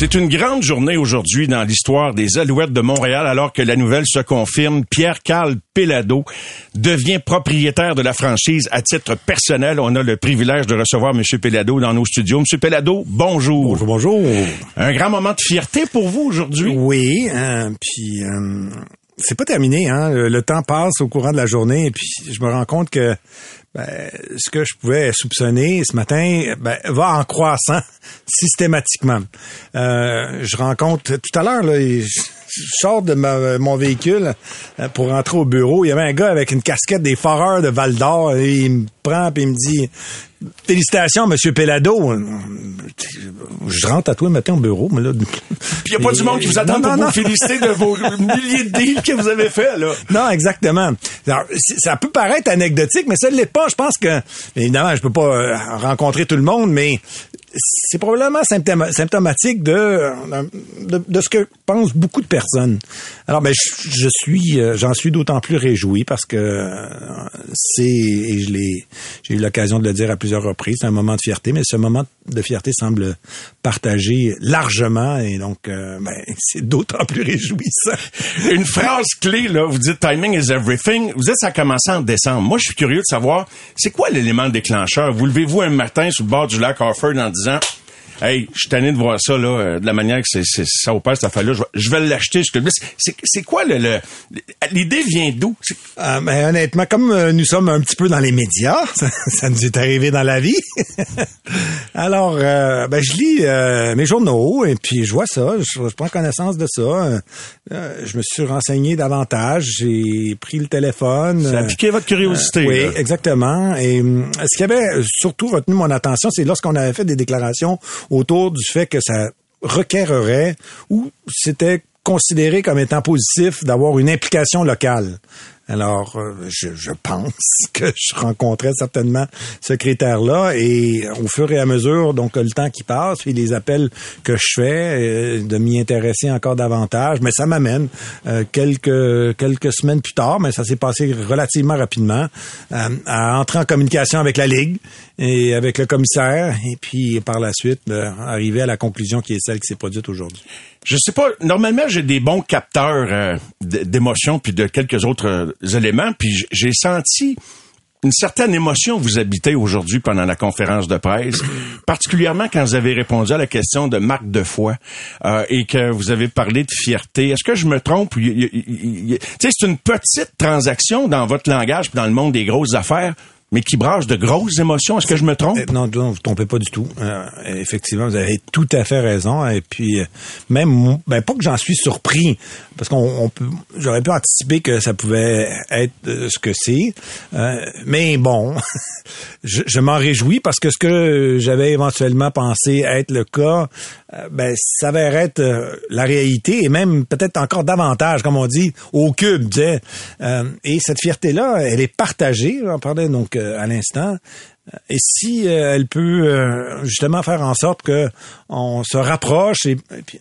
C'est une grande journée aujourd'hui dans l'histoire des Alouettes de Montréal alors que la nouvelle se confirme. Pierre-Carl Pelado devient propriétaire de la franchise à titre personnel. On a le privilège de recevoir M. Pelado dans nos studios. M. Pelado, bonjour. Bonjour, bonjour. Un grand moment de fierté pour vous aujourd'hui? Oui, hein, puis euh, c'est pas terminé. Hein. Le, le temps passe au courant de la journée et puis je me rends compte que ben, ce que je pouvais soupçonner ce matin ben, va en croissant systématiquement. Euh, je rencontre tout à l'heure, je sors de mon véhicule euh, pour rentrer au bureau. Il y avait un gars avec une casquette des foreurs de Val d'Or. Il me prend et il me dit Félicitations, Monsieur Pelado. Je rentre à toi matin au bureau, mais là. Puis il n'y a pas du monde qui vous attend Non, pour non, vous non. féliciter de vos milliers de deals que vous avez fait là. Non, exactement. Alors, ça peut paraître anecdotique, mais ça ne l'est pas. Je pense que, évidemment, je peux pas euh, rencontrer tout le monde, mais c'est probablement symptoma- symptomatique de, de, ce que pensent beaucoup de personnes. Alors, ben, je, je suis, euh, j'en suis d'autant plus réjoui parce que euh, c'est, et je l'ai, j'ai eu l'occasion de le dire à plusieurs reprises, c'est un moment de fierté, mais ce moment de fierté semble partagé largement et donc, euh, ben, c'est d'autant plus réjouissant. Une phrase clé, là, vous dites timing is everything. Vous dites ça a commencé en décembre. Moi, je suis curieux de savoir, c'est quoi l'élément déclencheur? Vous levez-vous un matin sur le bord du lac Harford en disant, President. Hey, je suis tanné de voir ça, là, euh, de la manière que c'est, c'est- ça opère, cette affaire-là. Je vais, je vais l'acheter. C'est, quoi le, le- l'idée vient d'où? Ben, honnêtement, comme euh, nous sommes un petit peu dans les médias, ça, ça nous est arrivé dans la vie. Alors, euh, ben, je lis euh, mes journaux et puis je vois ça, je, je prends connaissance de ça. Je me suis renseigné davantage, j'ai pris le téléphone. Ça a piqué votre curiosité. oui, là. exactement. Et ce qui avait surtout retenu mon attention, c'est lorsqu'on avait fait des déclarations autour du fait que ça requérerait ou c'était considéré comme étant positif d'avoir une implication locale. Alors, euh, je, je pense que je rencontrais certainement ce critère-là et au fur et à mesure, donc le temps qui passe, puis les appels que je fais, euh, de m'y intéresser encore davantage, mais ça m'amène euh, quelques quelques semaines plus tard, mais ça s'est passé relativement rapidement, euh, à entrer en communication avec la Ligue et avec le commissaire, et puis par la suite, euh, arriver à la conclusion qui est celle qui s'est produite aujourd'hui. Je sais pas. Normalement, j'ai des bons capteurs euh, d'émotions puis de quelques autres euh, éléments. Puis j'ai senti une certaine émotion vous habiter aujourd'hui pendant la conférence de presse, particulièrement quand vous avez répondu à la question de marque de foi euh, et que vous avez parlé de fierté. Est-ce que je me trompe? Tu sais, c'est une petite transaction dans votre langage dans le monde des grosses affaires, mais qui brasse de grosses émotions. Est-ce que je me trompe? Euh, Non, non, vous trompez pas du tout. Euh, effectivement, vous avez tout à fait raison. Et puis, euh, même, ben, pas que j'en suis surpris, parce qu'on on peut, j'aurais pu anticiper que ça pouvait être euh, ce que c'est. Mais bon, je, je m'en réjouis parce que ce que j'avais éventuellement pensé être le cas, euh, ben, s'avère être euh, la réalité et même peut-être encore davantage, comme on dit, au cube. tu sais. Euh, et cette fierté-là, elle est partagée. On parlait donc euh, à l'instant. Et si euh, elle peut euh, justement faire en sorte que on se rapproche et, puis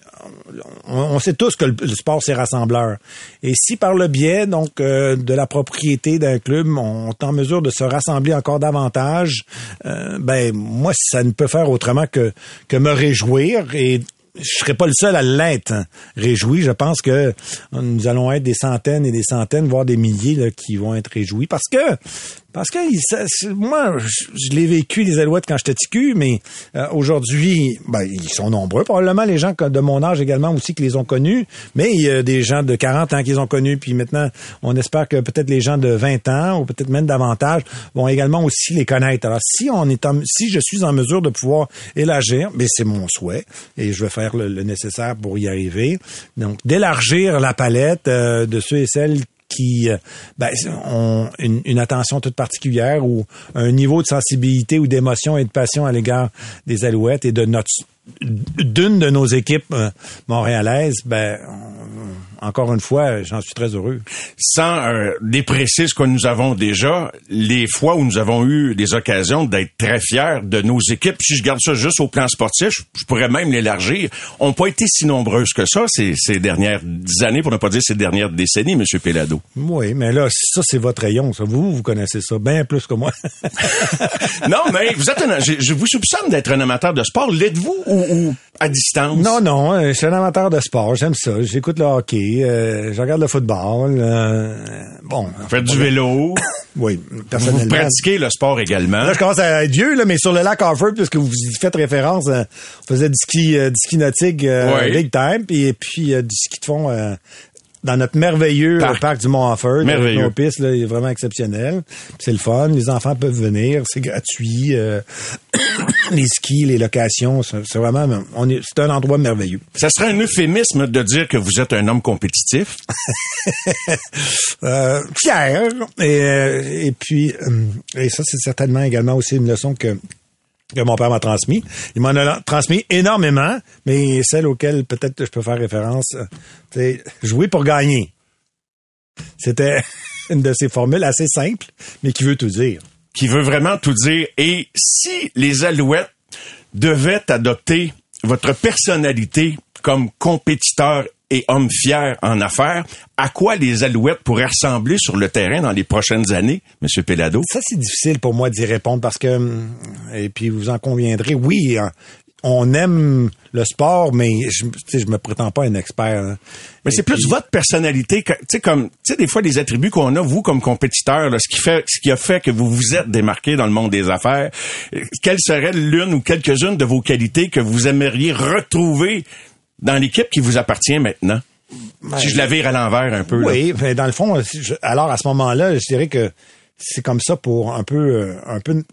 on, sait tous que le, sport c'est rassembleur. Et si par le biais donc euh, de la propriété d'un club on est en mesure de se rassembler encore davantage, ben moi ça ne peut faire autrement que que me réjouir et je serais pas le seul à l'être réjoui. Je pense que nous allons être des centaines et des centaines, voire des milliers là, qui vont être réjouis parce que parce que moi, je, je l'ai vécu les Alouettes quand j'étais ticu, mais euh, aujourd'hui, ben, ils sont nombreux. Probablement les gens de mon âge également aussi qui les ont connus, mais il y a des gens de 40 ans qui les ont connus, puis maintenant, on espère que peut-être les gens de 20 ans ou peut-être même davantage vont également aussi les connaître. Alors, si on est en- si je suis en mesure de pouvoir élargir, mais c'est mon souhait et je vais faire le, le nécessaire pour y arriver. Donc, d'élargir la palette euh, de ceux et celles qui euh, ben, ont une, attention toute particulière ou un niveau de sensibilité ou d'émotion et de passion à l'égard des Alouettes et de notre d'une de nos équipes euh, montréalaises, ben encore une fois, j'en suis très heureux. Sans euh, déprécier ce que nous avons déjà, les fois où nous avons eu des occasions d'être très fiers de nos équipes, si je garde ça juste au plan sportif, je, pourrais même l'élargir, ont pas été si nombreuses que ça ces, ces dernières années, pour ne pas dire ces dernières décennies, Monsieur Pelado. Oui, mais là, ça c'est votre rayon, ça. Vous, vous connaissez ça bien plus que moi. non, mais vous êtes un, je, je vous soupçonne d'être un amateur de sport. L'êtes-vous ou, ou à distance? non, non, euh, je suis un amateur de sport, j'aime ça. J'écoute le hockey, euh, je regarde le football. euh, bon, Vous faites du vélo? oui, Vous personnellement. pratiquez le sport également? Là, je commence à être vieux, là, mais sur le lac Harford, puisque vous y faites référence, euh, on faisait du ski, euh, du ski nautique euh, Oui. big time, puis, et puis euh, du ski de fond euh, dans notre merveilleux Parc. du Mont Harford. Merveilleux. Nos pistes, là, il est vraiment exceptionnel. C'est le fun. Les enfants peuvent venir, c'est gratuit. euh, les skis, les locations, c'est vraiment, on est, c'est un endroit merveilleux. Ça serait un euphémisme de dire que vous êtes un homme compétitif. Euh, fier. Et, euh, et puis, et ça, c'est certainement également aussi une leçon que que mon père m'a transmis. Il m'en a transmis énormément, mais celle auquel peut-être je peux faire référence, euh, c'est jouer pour gagner. C'était une de ces formules assez simples, mais qui veut tout dire. qui veut vraiment tout dire. Et si les Alouettes devaient adopter votre personnalité comme compétiteur et homme fier en affaires, à quoi les Alouettes pourraient ressembler sur le terrain dans les prochaines années, Monsieur Pelado? Ça, c'est difficile pour moi d'y répondre parce que, et puis vous en conviendrez, oui, hein, on aime le sport, mais je, tu sais, je me prétends pas un expert. hein. Mais c'est plus votre personnalité, tu sais comme, tu sais des fois les attributs qu'on a vous comme compétiteur, là, ce qui fait, ce qui a fait que vous vous êtes démarqué dans le monde des affaires. euh, Quelle serait l'une ou quelques-unes de vos qualités que vous aimeriez retrouver dans l'équipe qui vous appartient maintenant? si je la vire à l'envers un peu. là. Oui, mais dans le fond, alors à ce moment-là, je dirais que c'est comme ça pour un peu, euh, un peu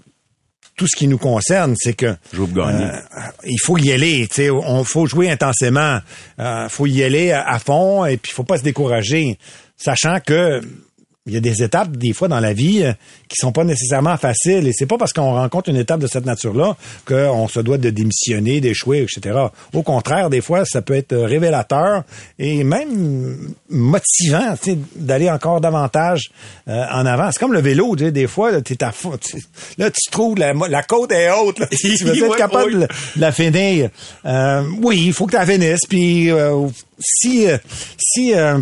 tout ce qui nous concerne, c'est que euh, il faut y aller. Tu sais, on faut jouer intensément. Il faut y aller à, à fond et puis il faut pas se décourager, sachant que il y a des étapes des fois dans la vie euh, qui sont pas nécessairement faciles et c'est pas parce qu'on rencontre une étape de cette nature-là qu'on se doit de démissionner, d'échouer, etc. Au contraire, des fois, ça peut être révélateur et même motivant tu sais, d'aller encore davantage euh, en avant. C'est comme le vélo, tu sais, des fois, là, t'es à fond, là, tu trouves la, la côte est haute, là. tu vas être capable de la- finir. Euh, oui, il faut que tu la finisses. Puis euh, si euh, si euh,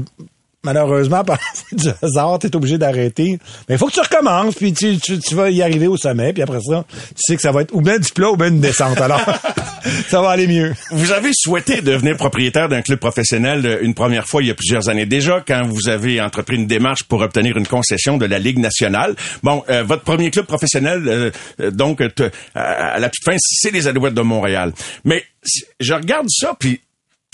malheureusement par du hasard, tu es obligé d'arrêter, mais il faut que tu recommences. Puis tu, tu, tu vas y arriver au sommet. Puis après ça, tu sais que ça va être ou bien du plat ou bien une descente. Alors ça va aller mieux. Vous avez souhaité devenir propriétaire d'un club professionnel euh, une première fois il y a plusieurs années déjà, quand vous avez entrepris une démarche pour obtenir une concession de la Ligue nationale. Bon, euh, votre premier club professionnel, euh, euh, donc, euh, à la toute fin, c'est les Alouettes de Montréal. Mais je regarde ça, puis, tu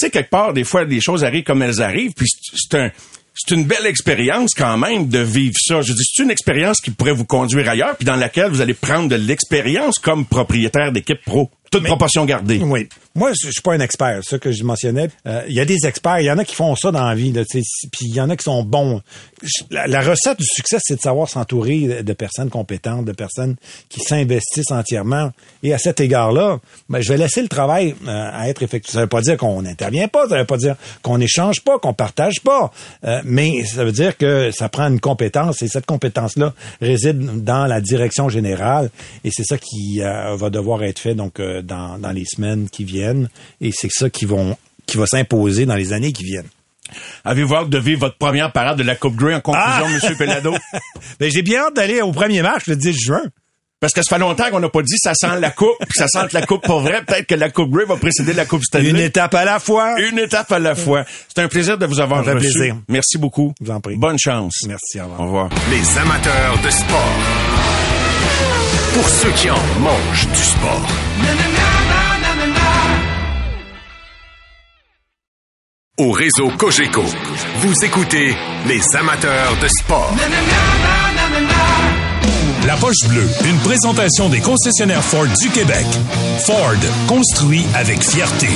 sais, quelque part, des fois, les choses arrivent comme elles arrivent, puis c'est un... C'est une belle expérience quand même de vivre ça. Je dis, c'est une expérience qui pourrait vous conduire ailleurs, puis dans laquelle vous allez prendre de l'expérience comme propriétaire d'équipe pro. Toute proportion gardée. Oui. Moi, je je suis pas un expert, ça que je mentionnais. Euh, Il y a des experts, il y en a qui font ça dans la vie, puis il y en a qui sont bons. La, recette du succès, c'est de savoir s'entourer de, de personnes compétentes, de personnes qui s'investissent entièrement. Et à cet égard-là, ben, je vais laisser le travail euh, à être effectué. Ça veut pas dire qu'on n'intervient pas, ça veut pas dire qu'on n'échange pas, qu'on partage pas, Euh, mais ça veut dire que ça prend une compétence et cette compétence-là réside dans la direction générale et c'est ça qui euh, va devoir être fait donc euh, dans, dans les semaines qui viennent et c'est ça qui vont qui va s'imposer dans les années qui viennent. Avez-vous hâte de vivre votre première parade de la Coupe Grey en conclusion, Ah! Monsieur Pelado? Ben, j'ai bien hâte d'aller au premier match le 10 juin. Parce que ça fait longtemps qu'on n'a pas dit ça sent la coupe, ça sent la coupe pour vrai. Peut-être que la Coupe Grey va précéder la Coupe Stanley. Une étape à la fois. Une étape à la fois. C'est un plaisir de vous avoir reçu. plaisir. Merci beaucoup. Je vous en prie. Bonne chance. Merci, au revoir. Au revoir. Les amateurs de sport. Pour ceux qui en mangent du sport. Au réseau Cogeco, vous écoutez les amateurs de sport. La poche bleue, une présentation des concessionnaires Ford du Québec. Ford, construit avec fierté.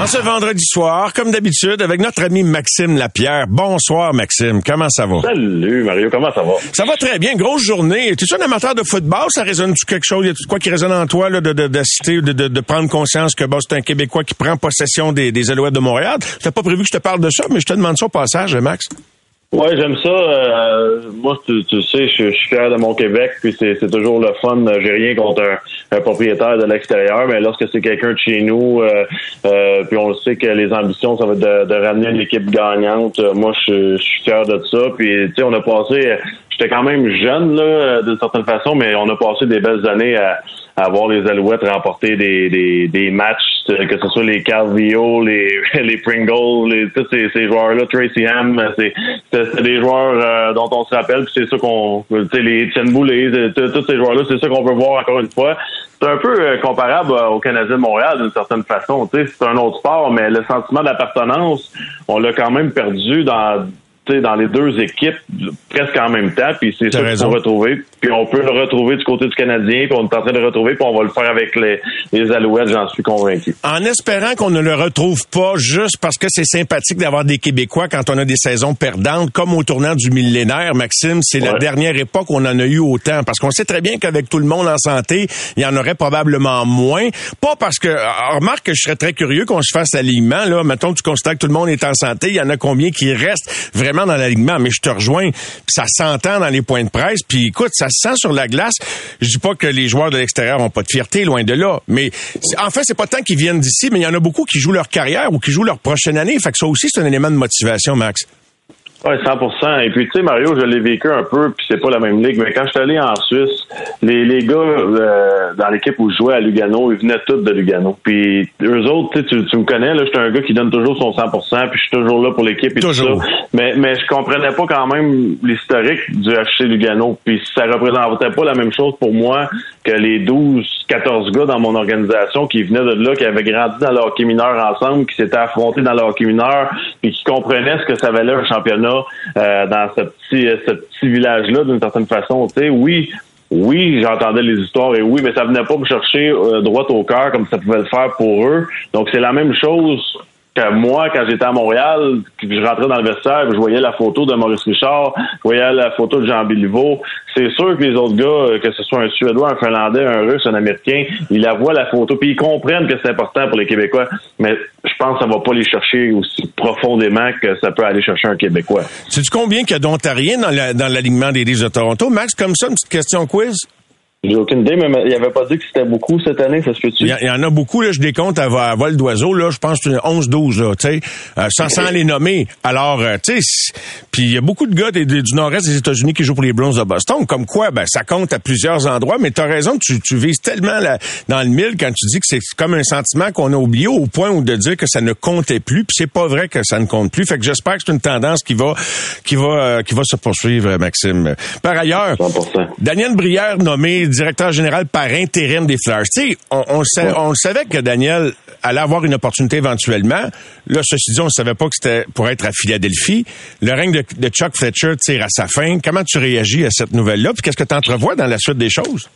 En ce vendredi soir, comme d'habitude, avec notre ami Maxime Lapierre. Bonsoir, Maxime. Comment ça va? Salut, Mario. Comment ça va? Ça va très bien. Grosse journée. Tu es un amateur de football? Ça résonne-tu quelque chose? Y a quoi qui résonne en toi, là, de, de, de, de, de, prendre conscience que, bon, c'est un Québécois qui prend possession des, des Alouettes de Montréal? T'as pas prévu que je te parle de ça, mais je te demande ça au passage, Max? Ouais, j'aime ça. Euh, moi, tu, tu sais, je, suis fier de mon Québec, puis c'est toujours le fun. J'ai rien contre un, propriétaire de l'extérieur, mais lorsque c'est quelqu'un de chez nous, euh, euh, puis on le sait que les ambitions, ça va être de, ramener une équipe gagnante. Moi, je, suis fier de ça. Puis, tu sais, on a passé. J'étais quand même jeune, là, d'une certaine façon, mais on a passé des belles années à avoir les Alouettes remporter des, des, des matchs, euh, que ce soit les Calvillo, les, les les, tous ces, ces joueurs-là, Tracy Ham, c'est, c'est des joueurs euh, dont on se rappelle, puis c'est ça qu'on, tu sais, les Etienne tous ces joueurs-là, c'est ça qu'on veut voir encore une fois. C'est un peu euh, comparable au Canadien de Montréal d'une certaine façon. Tu sais, c'est un autre sport, mais le sentiment d'appartenance, on l'a quand même perdu dans dans les deux équipes presque en même temps, puis c'est ça qu'on va retrouver. Puis on peut le retrouver du côté du Canadien, puis on est en train de le retrouver, puis on va le faire avec les, les Alouettes, j'en suis convaincu. En espérant qu'on ne le retrouve pas juste parce que c'est sympathique d'avoir des Québécois quand on a des saisons perdantes, comme au tournant du millénaire, Maxime, c'est la dernière époque où on en a eu autant, parce qu'on sait très bien qu'avec tout le monde en santé, il y en aurait probablement moins. Pas parce que, remarque que je serais très curieux qu'on se fasse l'alignement, là, mettons que tu constates que tout le monde est en santé, il y en a combien qui restent? Vraiment dans l'alignement, mais je te rejoins. ça s'entend dans les points de presse. Puis écoute, ça se sent sur la glace. Je dis pas que les joueurs de l'extérieur ont pas de fierté, loin de là. Mais en fait, c'est pas tant qu'ils viennent d'ici, mais il y en a beaucoup qui jouent leur carrière ou qui jouent leur prochaine année. Fait que ça aussi, c'est un élément de motivation, Max. Oui, 100% Et puis, tu sais, Mario, je l'ai vécu un peu, puis c'est pas la même ligue, mais quand je suis allé en Suisse, les, les gars euh, dans l'équipe où je jouais à Lugano, ils venaient tous de Lugano. Puis eux autres, tu, tu me connais, là, j'étais un gars qui donne toujours son 100 puis je suis toujours là pour l'équipe et tout ça. Mais, mais je comprenais pas quand même l'historique du HC Lugano. Puis ça représentait pas la même chose pour moi que les 12, 14 gars dans mon organisation qui venaient de là, qui avaient grandi dans le hockey mineur ensemble, qui s'étaient affrontés dans le hockey mineur, puis qui comprenaient ce que ça valait un championnat euh, dans ce petit, ce petit village-là, d'une certaine façon. Tu sais, oui, oui, j'entendais les histoires et oui, mais ça venait pas me chercher euh, droit au cœur comme ça pouvait le faire pour eux. Donc c'est la même chose que moi, quand j'étais à Montréal, que je rentrais dans le vestiaire, je voyais la photo de Maurice Richard, je voyais la photo de Jean Béliveau. C'est sûr que les autres gars, euh, que ce soit un Suédois, un Finlandais, un Russe, un Américain, ils la voient la photo, puis ils comprennent que c'est important pour les Québécois. Mais je pense que ça va pas les chercher aussi profondément que ça peut aller chercher un Québécois. Sais-tu combien qu'il y a d'Ontariens dans l'alignement des Leafs de Toronto? Max, comme ça, une petite question quiz? J'ai aucune idée, mais il avait pas dit que c'était beaucoup cette année, ça se fait-tu? Il y, en a beaucoup, là, je décompte à, à vol d'oiseau, là, je pense que 11-12, là, tu sais, euh, sans, les nommer. Alors, euh, tu sais, puis il y a beaucoup de gars du nord-est des États-Unis qui jouent pour les Browns de Boston, comme quoi, ben, ça compte à plusieurs endroits, mais tu as raison, tu, tu vises tellement dans le mille quand tu dis que c'est comme un sentiment qu'on a oublié au point où de dire que ça ne comptait plus, puis c'est pas vrai que ça ne compte plus. Fait que j'espère que c'est une tendance qui va, qui va, euh, qui va se poursuivre, Maxime. Par ailleurs, Daniel Brière nommé directeur général par intérim des Flyers. Tu sais, on, on, savait que Daniel allait avoir une opportunité éventuellement. Là, ceci dit, on ne savait pas que c'était pour être à Philadelphie. Le règne de, Chuck Fletcher tire à sa fin. Comment tu réagis à cette nouvelle-là? Puis qu'est-ce que tu entrevois dans la suite des choses?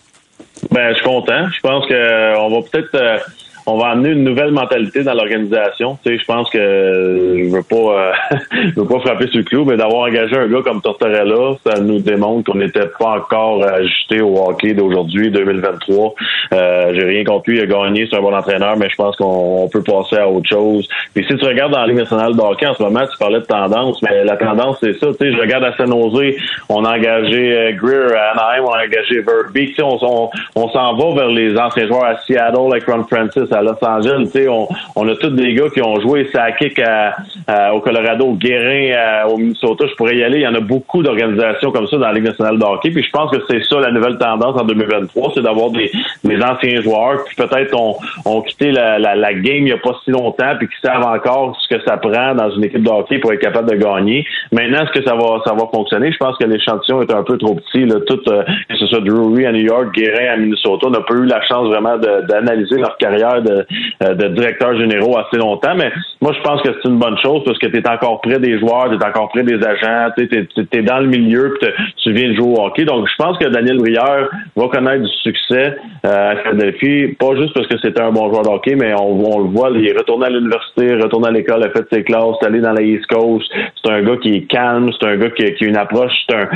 Ben, je suis content. Je pense qu'on euh, va peut-être... Euh, on va amener une nouvelle mentalité dans l'organisation. Tu sais, je pense que je veux pas, euh, je veux pas frapper sur le clou, mais d'avoir engagé un gars comme Tortorella, ça nous démontre qu'on n'était pas encore ajusté au hockey d'aujourd'hui, 2023. Euh, J'ai rien contre lui, il a gagné, c'est un bon entraîneur, mais je pense qu'on peut passer à autre chose. Puis si tu regardes dans la Ligue nationale de hockey en ce moment, tu parlais de tendance, mais la tendance c'est ça. Tu sais, je regarde à San Jose, on a engagé euh, Greer à Anaheim, on a engagé Verbeek. Tu sais, on, on, s'en va vers les anciens joueurs à Seattle, avec Ron Francis à Los Angeles. On, on a tous des gars qui ont joué Sakic à, au Colorado, Guérin au Minnesota. Je pourrais y aller. Il y en a beaucoup d'organisations comme ça dans la Ligue nationale de hockey. Puis je pense que c'est ça la nouvelle tendance en 2023, c'est d'avoir des, des anciens joueurs qui peut-être ont, ont quitté la, la, la, game il n'y a pas si longtemps puis qui savent encore ce que ça prend dans une équipe de hockey pour être capable de gagner. Maintenant, est-ce que ça va ça va fonctionner? Je pense que l'échantillon est un peu trop petit. Là. Tout, euh, que ce soit Drury à New York, Guérin à Minnesota, on n'a pas eu la chance vraiment d'analyser leur carrière de, euh, de directeurs généraux assez longtemps. Mais moi, je pense que c'est une bonne chose parce que tu es encore près des joueurs, tu es encore près des agents, tu es, dans le milieu, puis tu viens de jouer au hockey. Donc, je pense que Daniel Brière va connaître du succès euh, à Philadelphie, pas juste parce que c'était un bon joueur de hockey, mais on, le voit, il est retourné à l'université, retourné à l'école, a fait ses classes, est allé dans la East Coast. C'est un gars qui est calme, c'est un gars qui, qui a une approche, c'est un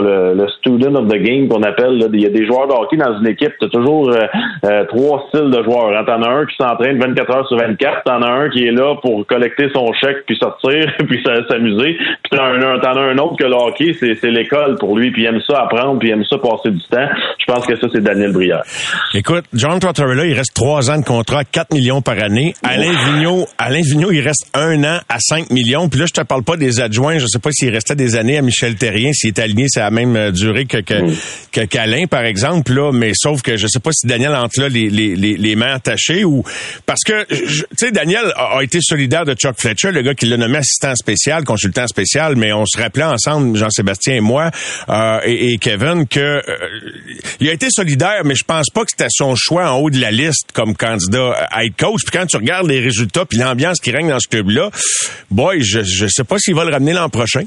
le, student of the game qu'on appelle. Là. Il y a des joueurs de hockey dans une équipe, tu as toujours euh, euh, trois styles de joueurs. As un qui s'entraîne 24 heures sur 24, t'en as un qui est là pour collecter son chèque puis sortir puis s'amuser, puis t'en as, un autre que le hockey, c'est l'école pour lui, puis il aime ça apprendre, puis il aime ça passer du temps. Je pense que ça, c'est Daniel Brière. Écoute, John Tortorella, il reste trois ans de contrat, 4 millions par année. Alain Vigneault, Alain Vigneault, il reste un an à 5 millions. Puis là, je te parle pas des adjoints. Je sais pas s'il restait des années à Michel Terrien, s'il est aligné, c'est la même euh, durée que, que, qu'Alain, par exemple, là. Mais sauf que je sais pas si Daniel entre là les, les, les, mains attachées ou, parce que, tu sais, Daniel a, été solidaire de Chuck Fletcher, le gars qui l'a nommé assistant spécial, consultant spécial, mais on se rappelait ensemble, Jean-Sébastien et moi, euh, et, Kevin, que, euh, il a été solidaire, mais je pense pas que c'était son choix en haut de la liste comme candidat à être coach. Puis quand tu regardes les résultats puis l'ambiance qui règne dans ce club-là, boy, je, je sais pas s'il va le ramener l'an prochain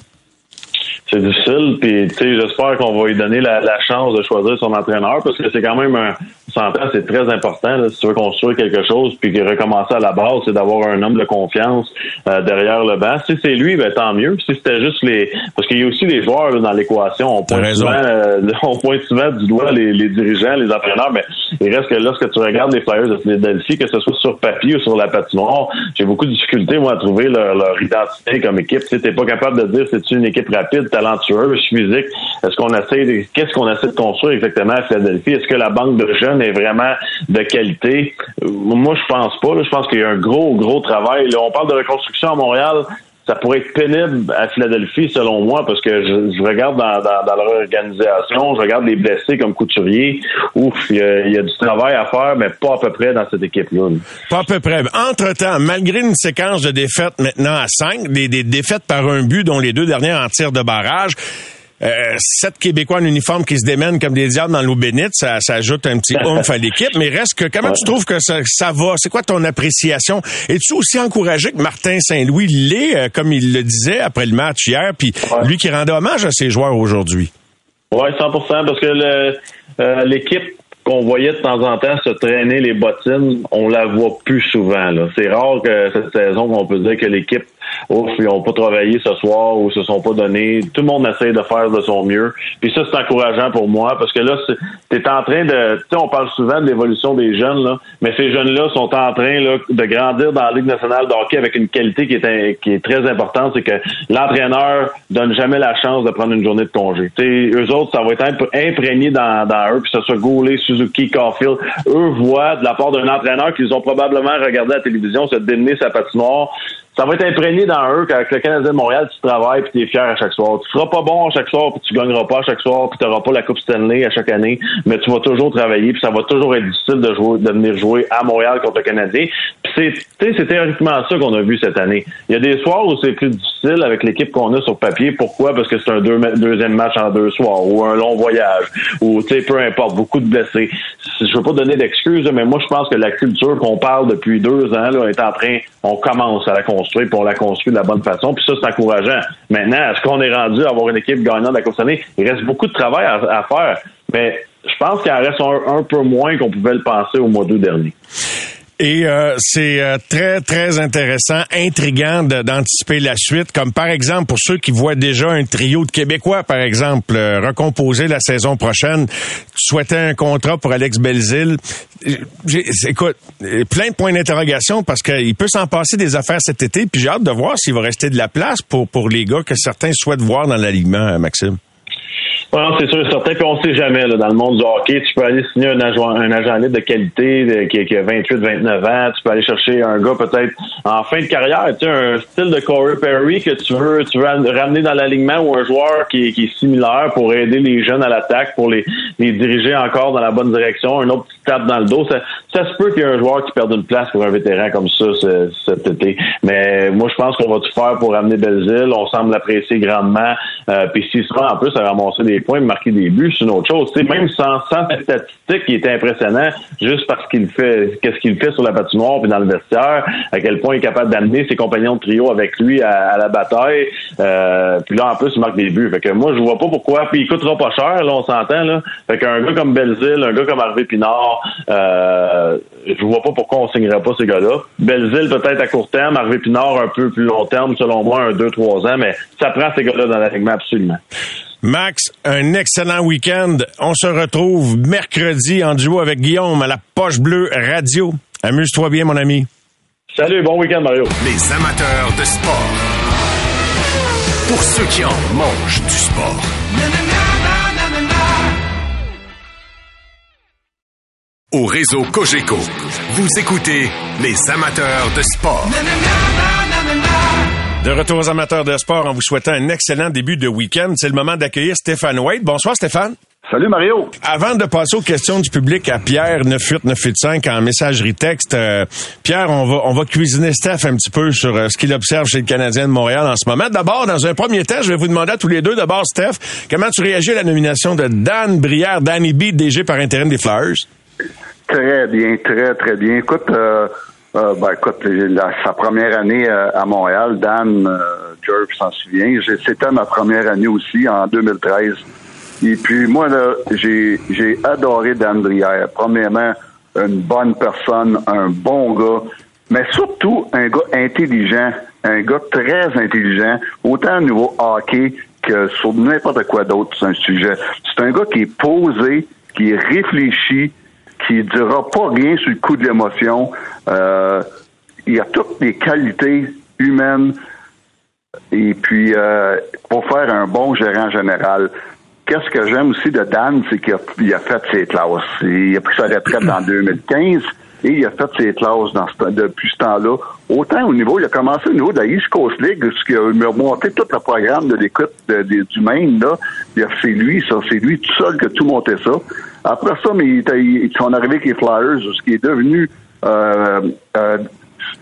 c'est difficile. Puis, tu sais, j'espère qu'on va lui donner la, chance de choisir son entraîneur parce que c'est quand même un centre, c'est très important. Là, si tu veux construire quelque chose puis recommencer à la base, c'est d'avoir un homme de confiance euh, derrière le banc. Si c'est lui, ben tant mieux. Si c'était juste les, parce qu'il y a aussi les joueurs dans l'équation. On pointe souvent, euh, on pointe souvent du doigt les, dirigeants, les entraîneurs, mais il reste que lorsque tu regardes les Flyers de Philadelphie, que ce soit sur papier ou sur la patinoire, j'ai beaucoup de difficultés moi à trouver leur, identité comme équipe. Tu n'es pas capable de dire c'est une équipe rapide talentueux, physique? Est-ce qu'on essaie de, qu'est-ce qu'on essaie de construire exactement à Philadelphie? Est-ce que la banque de jeunes vraiment de qualité? Moi, je pense pas. Je pense qu'il y a un gros, gros travail. Là, on parle de reconstruction à Montréal ça pourrait être pénible à Philadelphie, selon moi, parce que je, regarde dans, leur organisation, je regarde les blessés comme couturiers. Ouf, il y, a, du travail à faire, mais pas à peu près dans cette équipe-là. Pas à peu près. Entre-temps, malgré une séquence de défaites maintenant à cinq, des, des défaites par un but, dont les deux dernières en tir de barrage, sept Québécois en uniforme qui se démènent comme des diables dans l'eau bénite, ça, ça, ajoute un petit oomph à l'équipe. Mais reste que, comment tu trouves que ça, ça va? C'est quoi ton appréciation? Es-tu aussi encouragé que Martin Saint-Louis l'est, euh, comme il le disait après le match hier, puis lui qui rendait hommage à ses joueurs aujourd'hui? Oui, 100% parce que euh, l'équipe qu'on voyait de temps en temps se traîner les bottines, on la voit plus souvent. C'est rare que cette saison, on peut dire que l'équipe ouf, ils n'ont pas travaillé ce soir ou se sont pas donnés. Tout le monde essaie de faire de son mieux. Puis ça, c'est encourageant pour moi parce que là, tu es en train de. Tu sais, on parle souvent de l'évolution des jeunes, là, mais ces jeunes-là sont en train là, de grandir dans la Ligue nationale de hockey avec une qualité qui est, qui est très importante, c'est que l'entraîneur donne jamais la chance de prendre une journée de congé. Tu eux autres, ça va être imprégné dans, dans eux, que ce soit Goulet, Suzuki, Caulfield. Eux voient de la part d'un entraîneur qu'ils ont probablement regardé à la télévision se démener sa patinoire ça va être imprégné dans eux qu'avec le Canadien de Montréal, tu travailles puis tu es fier à chaque soir. Tu seras pas bon à chaque soir puis tu gagneras pas à chaque soir puis tu n'auras pas la Coupe Stanley à chaque année, mais tu vas toujours travailler puis ça va toujours être difficile de jouer, de venir jouer à Montréal contre le Canadien. Puis c'est, c'est théoriquement ça qu'on a vu cette année. Il y a des soirs où c'est plus difficile avec l'équipe qu'on a sur papier. Pourquoi? Parce que c'est un deuxième match en deux soirs ou un long voyage ou tu sais, peu importe, beaucoup de blessés. Je veux pas donner d'excuses, mais moi je pense que la culture qu'on parle depuis deux ans là, est en train, on commence à la construire construire, puis la construit de la bonne façon. Puis ça, c'est encourageant. Maintenant, est-ce qu'on est rendu à avoir une équipe gagnante de la Coupe année? Il reste beaucoup de travail à, faire, mais je pense qu'il en reste un, peu moins qu'on pouvait le penser au mois d'août dernier. Et euh, c'est euh, très, très intéressant, intriguant d'anticiper la suite, comme par exemple pour ceux qui voient déjà un trio de Québécois, par exemple, euh, recomposer la saison prochaine, souhaiter un contrat pour Alex Belzil. Écoute, plein de points d'interrogation parce qu'il peut s'en passer des affaires cet été, puis j'ai hâte de voir s'il va rester de la place pour, pour les gars que certains souhaitent voir dans l'alignement, Maxime c'est sûr certain. Puis on sait jamais, là, dans le monde du hockey, tu peux aller signer un agent, un agent libre de qualité qui, a 28, 29 ans. Tu peux aller chercher un gars peut-être en fin de carrière, tu sais, un style de Corey Perry que tu veux, tu veux ramener dans l'alignement ou un joueur qui, est similaire pour aider les jeunes à l'attaque, pour les, les diriger encore dans la bonne direction. Un autre petit tape dans le dos. Ça, ça se peut qu'il y ait un joueur qui perde une place pour un vétéran comme ça cet été. Mais moi, je pense qu'on va tout faire pour ramener Belzile. On semble l'apprécier grandement. Euh, puis s'il sera en plus à ramasser des points, marquer des buts, c'est une autre chose. sais, même sans, sans statistiques, il était impressionnant juste parce qu'il fait, qu'est-ce qu'il fait sur la patinoire puis dans le vestiaire, à quel point il est capable d'amener ses compagnons de trio avec lui à, la bataille. Euh, puis là, en plus, il marque des buts. Fait que moi, je vois pas pourquoi. Puis il coûtera pas cher, là, on s'entend. Là. Fait qu'un gars comme Belzile, un gars comme Harvey Pinard, euh, je vois pas pourquoi on signerait pas ces gars-là. Belzile peut-être à court terme, Harvey Pinard un peu plus long terme, selon moi, un, deux, trois ans, mais ça prend ces gars-là dans l'alignement absolument. Max, un excellent week-end. On se retrouve mercredi en duo avec Guillaume à la Poche Bleue Radio. Amuse-toi bien, mon ami. Salut, bon week-end, Mario. Les amateurs de sport. Pour ceux qui en mangent du sport. Au réseau Cogeco, vous écoutez les amateurs de sport. De retour aux amateurs de sport en vous souhaitant un excellent début de week-end. C'est le moment d'accueillir Stéphane White. Bonsoir Stéphane. Salut Mario. Avant de passer aux questions du public à Pierre 98985 en messagerie texte, euh, Pierre, on va on va cuisiner Steph un petit peu sur euh, ce qu'il observe chez le Canadien de Montréal en ce moment. D'abord, dans un premier temps, je vais vous demander à tous les deux, d'abord Steph, comment tu réagis à la nomination de Dan Brière, Danny B, DG par intérim des Flyers? Très bien, très très bien. Écoute, euh, euh, ben, écoute, sa première année euh, à Montréal, Dan euh, Jerv s'en souvient. C'était ma première année aussi en 2013. Et puis moi, là, j'ai, j'ai adoré Dan Brière. Premièrement, une bonne personne, un bon gars, mais surtout un gars intelligent, un gars très intelligent, autant au niveau hockey que sur n'importe quoi d'autre, c'est un sujet. C'est un gars qui est posé, qui est réfléchi, qui dira pas rien sur le coup de l'émotion. Euh, il a toutes les qualités humaines et puis euh, pour faire un bon gérant général. Qu'est-ce que j'aime aussi de Dan, c'est qu'il a, fait ses classes. Il a pris sa retraite en 2015 et il a fait ses classes depuis ce temps-là. Autant au niveau, il a commencé au niveau de la East Coast League, ce qui a monté tout le programme de l'écoute du Maine. Là. C'est lui, ça, c'est lui tout seul qui a tout monté ça. Après ça, mais ils sont arrivés avec les Flyers, ce qui est devenu euh, euh,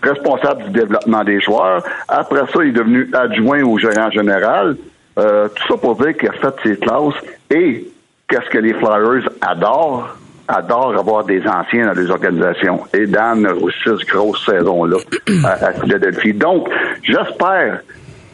responsable du développement des joueurs. Après ça, il est devenu adjoint au gérant général. Euh, tout ça pour dire qu'il a fait ses classes. Et qu'est-ce que les Flyers adorent? adorent avoir des anciens dans les organisations. Et Dan aussi cette grosse saison-là à, à Philadelphie. Donc, j'espère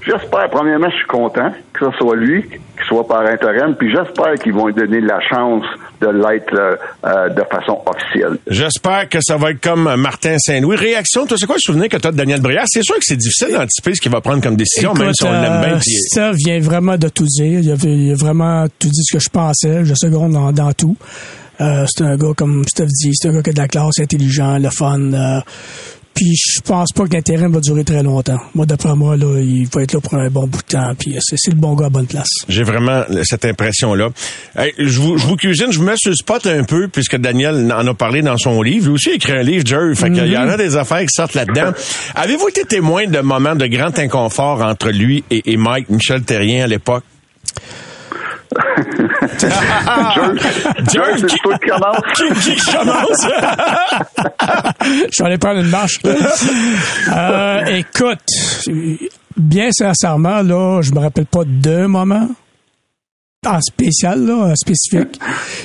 J'espère, premièrement, je suis content que ce soit lui, qu'il soit par intérim, puis j'espère qu'ils vont lui donner la chance de l'être euh, euh, de façon officielle. J'espère que ça va être comme Martin Saint-Louis. Réaction, toi, c'est quoi le souvenir que tu as de Daniel Brière? C'est sûr que c'est difficile d'anticiper ce qu'il va prendre comme décision, même si on l'aime bien. Euh, ça vient vraiment de tout dire. Il a, vraiment tout dit ce que je pensais. Je seconde dans, dans tout. c'est un gars, comme Steph dit, c'est un gars qui a de la classe, intelligent, le fun. Puis je pense pas que l'intérim va durer très longtemps. Moi, d'après moi, là, il va être là pour un bon bout de temps. Puis c'est le bon gars à bonne place. J'ai vraiment cette impression-là. je, vous, je vous cuisine, je vous mets sur le spot un peu, puisque Daniel en a parlé dans son livre. Lui aussi, il a écrit un livre, Jerry. Fait qu'il y en a des affaires qui sortent là-dedans. Avez-vous été témoin de moments de grand inconfort entre lui et, et Mike Michel Terrien à l'époque? George, c'est toi qui commence. Qui, qui commence? Je vais aller prendre une marche. Euh, écoute, bien sincèrement, là, je me rappelle pas d'un moment en spécial, là, spécifique.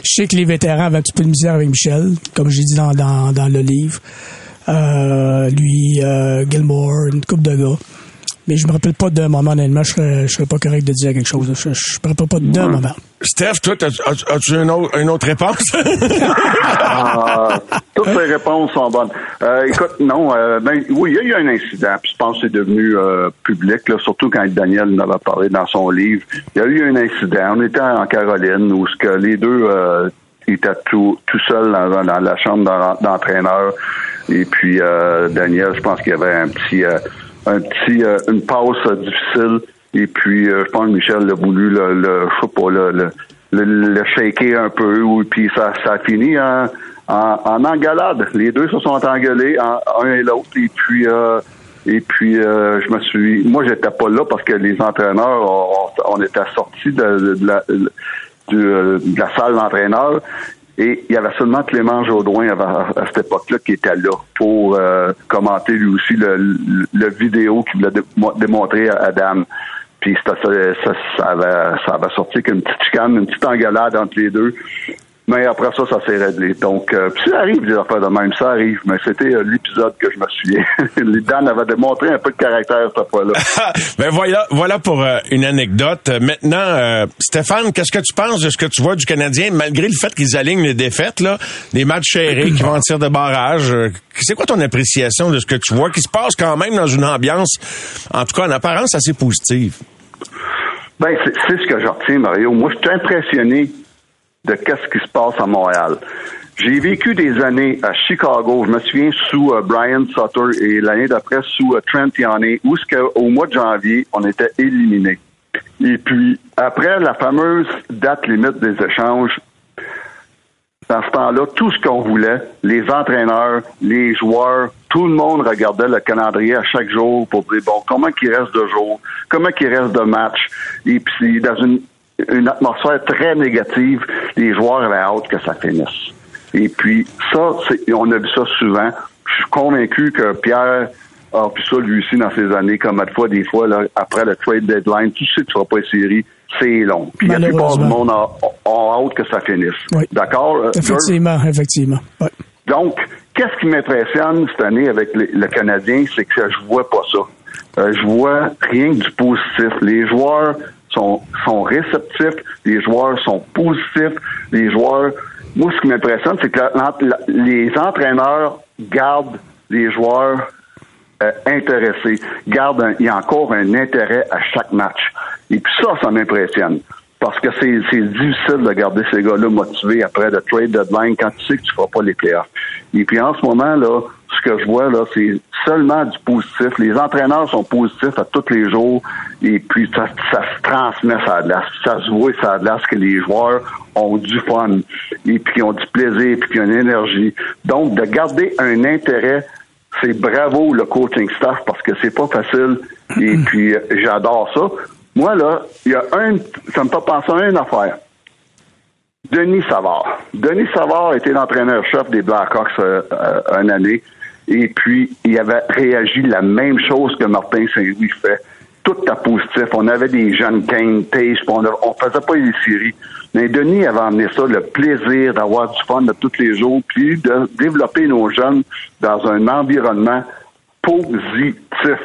Je sais que les vétérans avaient un petit peu de misère avec Michel, comme j'ai dit dans, dans, dans le livre. Euh, lui, euh, Gilmore, une coupe de gars. Mais je me rappelle pas d'un moment, honnêtement, je serais, je serais pas correct de dire quelque chose. Je, je me rappelle pas d'un moment. Steph, toi, as-tu une, autre, une autre réponse? Ah, toutes les réponses sont bonnes. Euh, écoute, non, euh, ben, oui, il y a eu un incident, puis je pense que c'est devenu euh, public, là, surtout quand Daniel en avait parlé dans son livre. Il y a eu un incident. On était en Caroline où ce que les deux étaient tout, tout seuls dans, dans la chambre d'entraîneur. Et puis Daniel, je pense qu'il y avait un petit un petit euh, une passe difficile. Et puis, euh, je pense que Michel a voulu le, le je sais pas, le, le, le, shaker un peu. Et puis, ça, ça a fini en, en, engalade. Les deux se sont engueulés, un et l'autre. Et puis, euh, et puis, je me suis... Moi, j'étais pas là parce que les entraîneurs, on, était sortis de, de, la, de, la salle d'entraîneur. Et il y avait seulement Clément Jaudoin à, cette époque-là qui était là pour euh, commenter lui aussi le, vidéo qu'il voulait démontrer à, Dan. Puis ça, ça, ça, avait, ça sorti qu'une petite chicane, une petite engueulade entre les deux. Mais après ça, ça s'est réglé. Donc, euh, puis ça arrive des affaires de même, ça arrive. Mais c'était euh, l'épisode que je me souviens. Les Dan avait démontré un peu de caractère cette fois-là. ben voilà, voilà pour euh, une anecdote. Maintenant, euh, Stéphane, qu'est-ce que tu penses de ce que tu vois du Canadien, malgré le fait qu'ils alignent les défaites, là, des matchs serrés qui vont en tir de barrage? C'est quoi ton appréciation de ce que tu vois, qui se passe quand même dans une ambiance, en tout cas en apparence, assez positive? Ben, c'est c'est ce que je retiens, Mario. Moi, je suis impressionné de qu'est-ce qui se passe à Montréal. J'ai vécu des années à Chicago. Je me souviens sous euh, Brian Sutter et l'année d'après sous euh, Trent Yanney, où ce au mois de janvier, on était éliminés. Et puis, après la fameuse date limite des échanges, dans ce temps-là, tout ce qu'on voulait, les entraîneurs, les joueurs, tout le monde regardait le calendrier à chaque jour pour dire, bon, comment qu'il reste de jours, comment qu'il reste de matchs. Et puis, dans une, une atmosphère très négative, les joueurs avaient hâte que ça finisse. Et puis, ça, c'est- on a vu ça souvent. Je suis convaincu que Pierre a puis ça lui aussi dans ses années, comme à fois, des fois, là, après le trade deadline, tu sais que tu ne feras pas les séries, c'est long. Puis la plupart du monde a, a hâte que ça finisse. Oui. D'accord? euh, George? Effectivement, effectivement. Ouais. Donc, qu'est-ce qui m'impressionne cette année avec le Canadien, c'est que je vois pas ça. Euh, je vois rien que du positif. Les joueurs sont, réceptifs, les joueurs sont positifs, les joueurs. Moi, ce qui m'impressionne, c'est que les entraîneurs gardent les joueurs euh, intéressés, gardent il y a encore un intérêt à chaque match. Et puis ça, ça m'impressionne. Parce que c'est c'est difficile de garder ces gars-là motivés après le trade deadline quand tu sais que tu ne feras pas les playoffs. Et puis en ce moment, là, ce que je vois, là, c'est seulement du positif. Les entraîneurs sont positifs à tous les jours et puis ça, ça se transmet ça de glace. Ça se voit ça de glace que les joueurs ont du fun et puis ont du plaisir puis qu'ils ont une énergie. Donc, de garder un intérêt c'est bravo le coaching staff parce que c'est pas facile et puis euh, j'adore ça. Moi là, il y a un, ça me fait penser à une affaire. Denis Savard. Denis Savard était l'entraîneur-chef des Blackhawks euh, euh, une année et puis il avait réagi la même chose que Martin Saint-Louis fait. Tout à positif. On avait des jeunes Kane, puis on, on faisait pas les séries. Mais Denis avait amené ça, le plaisir d'avoir du fun de tous les jours, puis de développer nos jeunes dans un environnement positif.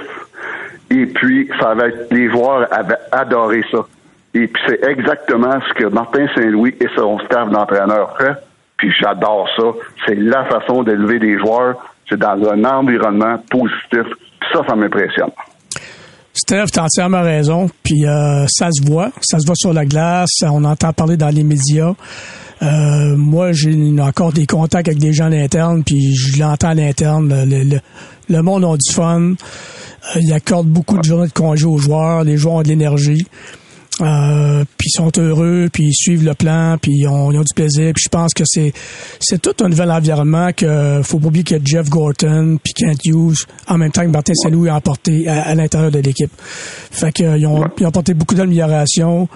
Et puis, ça avait, les joueurs avaient adoré ça. Et puis, c'est exactement ce que Martin Saint-Louis et son staff d'entraîneurs fait. Puis, j'adore ça. C'est la façon d'élever des joueurs. C'est dans un environnement positif. Ça, ça m'impressionne. Steph, t'as entièrement raison. Puis euh, ça se voit, ça se voit sur la glace, on entend parler dans les médias. Euh, moi, j'ai encore des contacts avec des gens à l'interne, puis je l'entends à l'interne. Le, le- le monde a du fun. Euh, il accorde beaucoup de journées de congé aux joueurs. Les joueurs ont de l'énergie. Euh, puis ils sont heureux, puis ils suivent le plan, puis ils ont, ils ont du plaisir. Puis je pense que c'est c'est tout un nouvel environnement que faut pas oublier que Jeff Gorton puis Kent Hughes, en même temps que Martin Saint-Louis a apporté à, à l'intérieur de l'équipe. Fait que euh, ils ont, ils ont apporté beaucoup d'amélioration.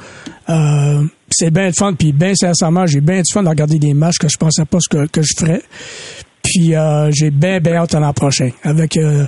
Euh, c'est bien le fun, puis bien sincèrement, j'ai bien du fun de regarder des matchs que je pensais pas ce que, que je ferais. Puis euh, j'ai bien, bien hâte à l'an prochain. Avec euh,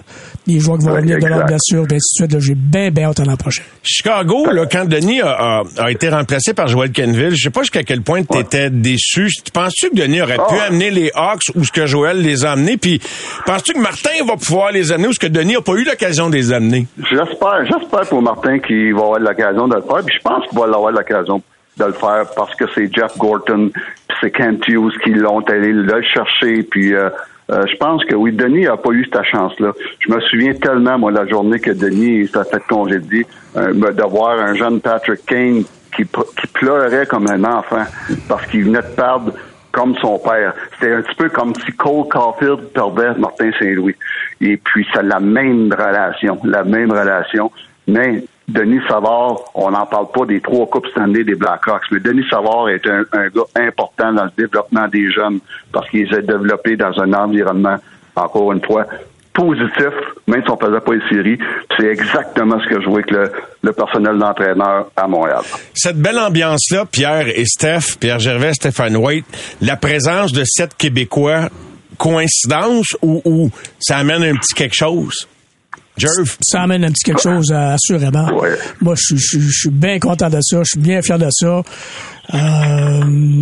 les joueurs qui vont revenir de leur blessure, bien ainsi de suite, là, j'ai bien, bien hâte à l'an prochain. Chicago, là, quand Denis a, a- a été remplacé par Joel Kenville, je sais pas jusqu'à quel point tu étais déçu. Tu Penses-tu que Denis aurait pu amener les Hawks ou ce que Joel les a amenés? Puis penses-tu que Martin va pouvoir les amener ou ce que Denis a pas eu l'occasion de les amener? J'espère, j'espère pour Martin qu'il va avoir l'occasion de le faire. Puis je pense qu'il va avoir l'occasion de le faire parce que c'est Jeff Gorton, puis c'est Kent Hughes qui l'ont allé le chercher. Puis euh, euh, je pense que oui, Denis a pas eu cette chance-là. Je me souviens tellement, moi, la journée que Denis s'est fait congédier, euh, de voir un jeune Patrick Kane qui, qui pleurait comme un enfant parce qu'il venait de perdre comme son père. C'était un petit peu comme si Cole Caulfield perdait Martin Saint-Louis. Et puis, c'est la même relation, la même relation. Mais Denis Savard, on n'en parle pas des trois coupes Stanley des Blackhawks, mais Denis Savard est un, gars important dans le développement des jeunes parce qu'il s'est développé dans un environnement, encore une fois, positif, même si on faisait pas les séries. C'est exactement ce que je vois avec le, personnel d'entraîneur à Montréal. Cette belle ambiance-là, Pierre et Steph, Pierre Gervais, Stéphane White, la présence de sept Québécois, coïncidence ou ça amène un petit quelque chose? Jerv? Ça amène un petit quelque chose, euh, assurément. Ouais. Moi, je, suis- je, suis- je suis bien content de ça. Je suis bien fier de ça. Euh,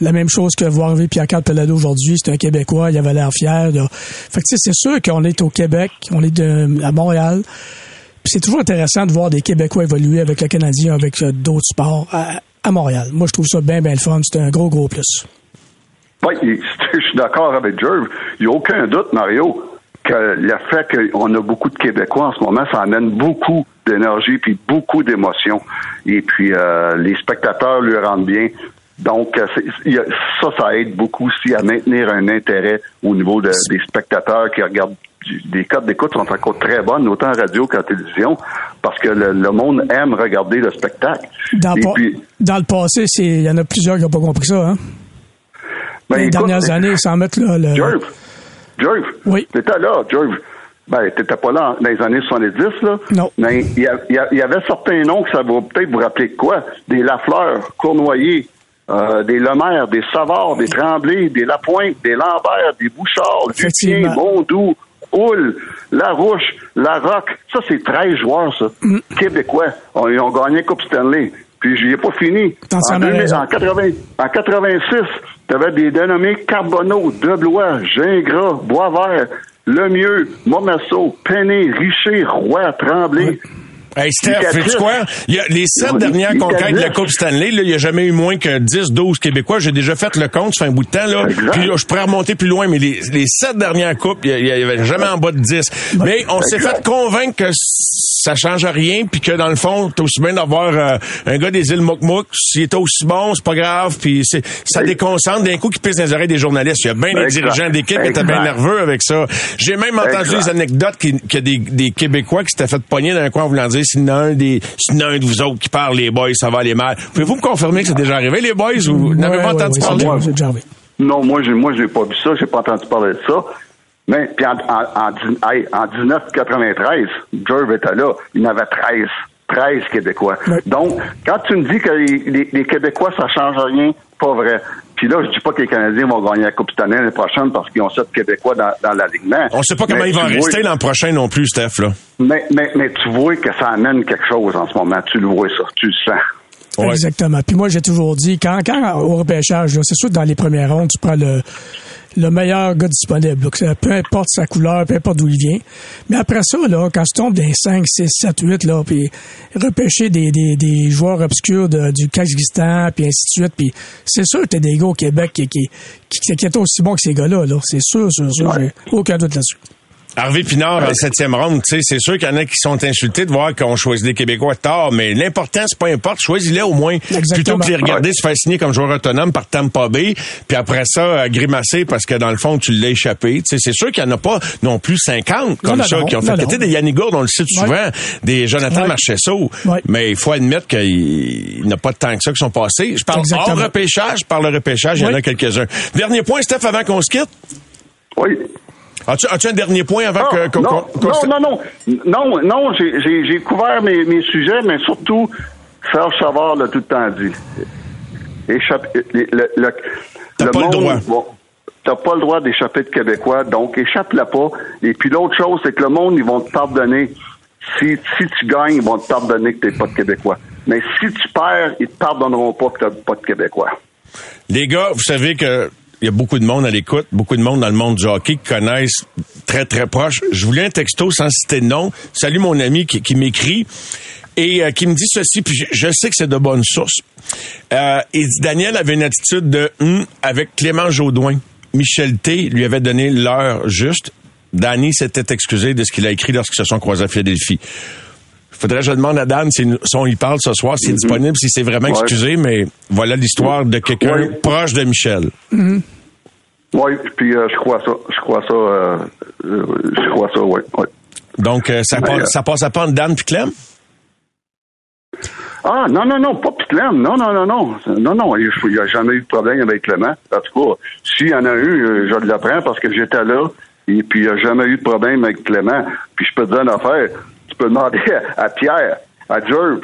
la même chose que voir arriver Pierre-Carl Pelado aujourd'hui. C'est un Québécois. Il avait l'air fier. là. Fait que, c'est sûr qu'on est au Québec. On est de, à Montréal. Puis c'est toujours intéressant de voir des Québécois évoluer avec le Canadien, avec euh, d'autres sports à, à Montréal. Moi, je trouve ça bien, bien le fun. C'est un gros, gros plus. Oui, je suis d'accord avec Jerv. Il n'y a aucun doute, Mario, que le fait qu'on a beaucoup de Québécois en ce moment, ça amène beaucoup d'énergie puis beaucoup d'émotions. Et puis, euh, les spectateurs lui rendent bien. Donc, euh, ça, ça aide beaucoup aussi à maintenir un intérêt au niveau de- des spectateurs qui regardent des codes d'écoute sont encore très bonnes, autant en radio qu'en télévision, parce que le, le monde aime regarder le spectacle. Dans, Et le pa- puis, dans le passé, il y en a plusieurs qui n'ont pas compris ça. Hein? ben, les écoute, dernières années, sans mettre là, le... Jerv, Jerv, Oui. t'étais là, Jerv. Ben, t'étais pas là dans les années 70, là. Non. Mais il y, avait certains noms que ça va peut-être vous rappeler de quoi? Des Lafleur, Cournoyer, euh, des Lemaire, des Savard, des Tremblay, des Lapointe, des Lambert, des Bouchard, Effectivement. Bondou, Houle, Larouche, Larocque. Ça, c'est 13 joueurs, ça. Mm. Québécois. On- Ils ont gagné Coupe Stanley. Puis, j'y ai pas fini. En, entièrement 2000 raison. en 80 en 86, tu avais des dénommés Carbonneau, Deblois, Gingras, Boisvert, Lemieux, Momasso, Penny, Richer, Roy, Tremblay. Hey Steph, sais-tu quoi? Il y a les sept Oui, dernières conquêtes de la Coupe Stanley, là, il n'y a jamais eu moins que 10, 12 Québécois. J'ai déjà fait le compte, ça fait un bout de temps, là. Exact. Puis là, je pourrais remonter plus loin, mais les, les sept dernières coupes, il n'y avait jamais en bas de 10. Mais on s'est fait convaincre que ça change rien, puis que dans le fond, t'es aussi bien d'avoir euh, un gars des îles Mokmouk. S'il est aussi bon, c'est pas grave, puis c'est, ça déconcentre d'un coup qui pisse dans les oreilles des journalistes. Il y a bien des dirigeants d'équipe qui étaient bien nerveux avec ça. J'ai même entendu Exact. des anecdotes qu'il y a des, des Québécois qui s'étaient fait pogner dans un coin en voulant dire s'il y en a un des s'il y en a un de vous autres qui parle les boys, ça va aller mal. Pouvez-vous me confirmer que c'est déjà arrivé les boys ou n'avez Ouais, pas ouais, entendu ouais, parler? c'est déjà- c'est arrivé. Non, moi, j'ai, moi, j'ai pas vu ça, j'ai pas entendu parler de ça. Mais, puis en, en, en, dix- hey, en 1993, Jerv était là, il en avait 13. 13 Québécois. Ouais. Donc, quand tu me dis que les, les- les Québécois, ça change rien, pas vrai. Puis là, je dis pas que les Canadiens vont gagner la Coupe Stanley l'année prochaine parce qu'ils ont sept Québécois dans, dans l'alignement. On sait pas comment Mais il va en tu vois- rester l'an prochain non plus, Steph, là. Mais, mais, mais tu vois que ça amène quelque chose en ce moment. Tu le vois, ça. Tu le sens. Ouais. Exactement. Puis moi, j'ai toujours dit, quand, quand au repêchage, c'est sûr que dans les premières rondes, tu prends le, le meilleur gars disponible. ça- peu importe sa couleur, peu importe d'où il vient. Mais après ça, là, quand tu tombes dans les 5, 6, 7, 8, là, puis repêcher des, des, des joueurs obscurs de- du Kazakhstan, puis ainsi de suite, puis c'est sûr que t'as des gars au Québec qui, qui, qui, qui étaient aussi bons que ces gars-là. Là. C'est sûr, sûr, sûr. J'ai aucun doute là-dessus. Harvey Pinard en septième ronde, tu sais, c'est sûr qu'il y en a qui sont insultés de voir qu'on choisit des Québécois tard, mais l'important, c'est pas importe, choisis-les au moins. Exactement. Plutôt que de les regarder se faire signer comme joueur autonome par Tampa Bay, puis après ça, euh, grimacer parce que dans le fond, tu l'as échappé. Tu sais, c'est sûr qu'il y en a pas non plus 50 comme Non, ça non, qui ont non, fait. Tu sais, des Yannick Gourde, on le cite Ouais. souvent, des Jonathan Ouais. Marcheseau, Ouais. mais il faut admettre qu'il il n'y a pas de temps que ça qui sont passés. Je parle Exactement. hors repêchage, je parle de repêchage, il y en a quelques-uns. Dernier point, Steph, avant qu'on se quitte. Oui. As-tu, as-tu un dernier point avant Ah, que... non, non, non, non, non, non, j'ai, couvert mes, mes sujets, mais surtout, Serge Savard l'a tout le temps dit. Échappe, le, le, le, T'as le pas le droit. bon, t'as pas le droit d'échapper de Québécois, donc échappe-la pas. Et puis l'autre chose, c'est que le monde, ils vont te pardonner. Si, si tu gagnes, ils vont te pardonner que t'es pas de Québécois. Mais si tu perds, ils te pardonneront pas que t'as pas de Québécois. Les gars, vous savez que il y a beaucoup de monde à l'écoute, beaucoup de monde dans le monde du hockey qui connaissent très très proche. Je voulais un texto sans citer de nom. Salut mon ami qui, qui m'écrit et euh, qui me dit ceci, puis je, je sais que c'est de bonnes sources. Euh, il dit Daniel avait une attitude de hum avec Clément Jaudoin. Michel T lui avait donné l'heure juste. Danny s'était excusé de ce qu'il a écrit lorsqu'ils se sont croisés à Philadelphie. Faudrait que je demande à Dan si, si on y parle ce soir, s'il est disponible, si c'est vraiment excusé, mais voilà l'histoire de quelqu'un proche de Michel. Oui, puis euh, je crois ça. Je crois ça. Euh, euh, je crois ça, oui. Ouais. Donc, euh, ça, Ben, passe, euh, ça passe à pas entre Dan puis Clem? Ah, non, non, non, pas Clem. Non, non, non, non. Non, non, il n'y a jamais eu de problème avec Clément. En tout cas, s'il y en a eu, je l'apprends parce que j'étais là. Et puis, il n'y a jamais eu de problème avec Clément. Puis, je peux te dire une affaire. Tu peux demander à, Pierre, à Jerv.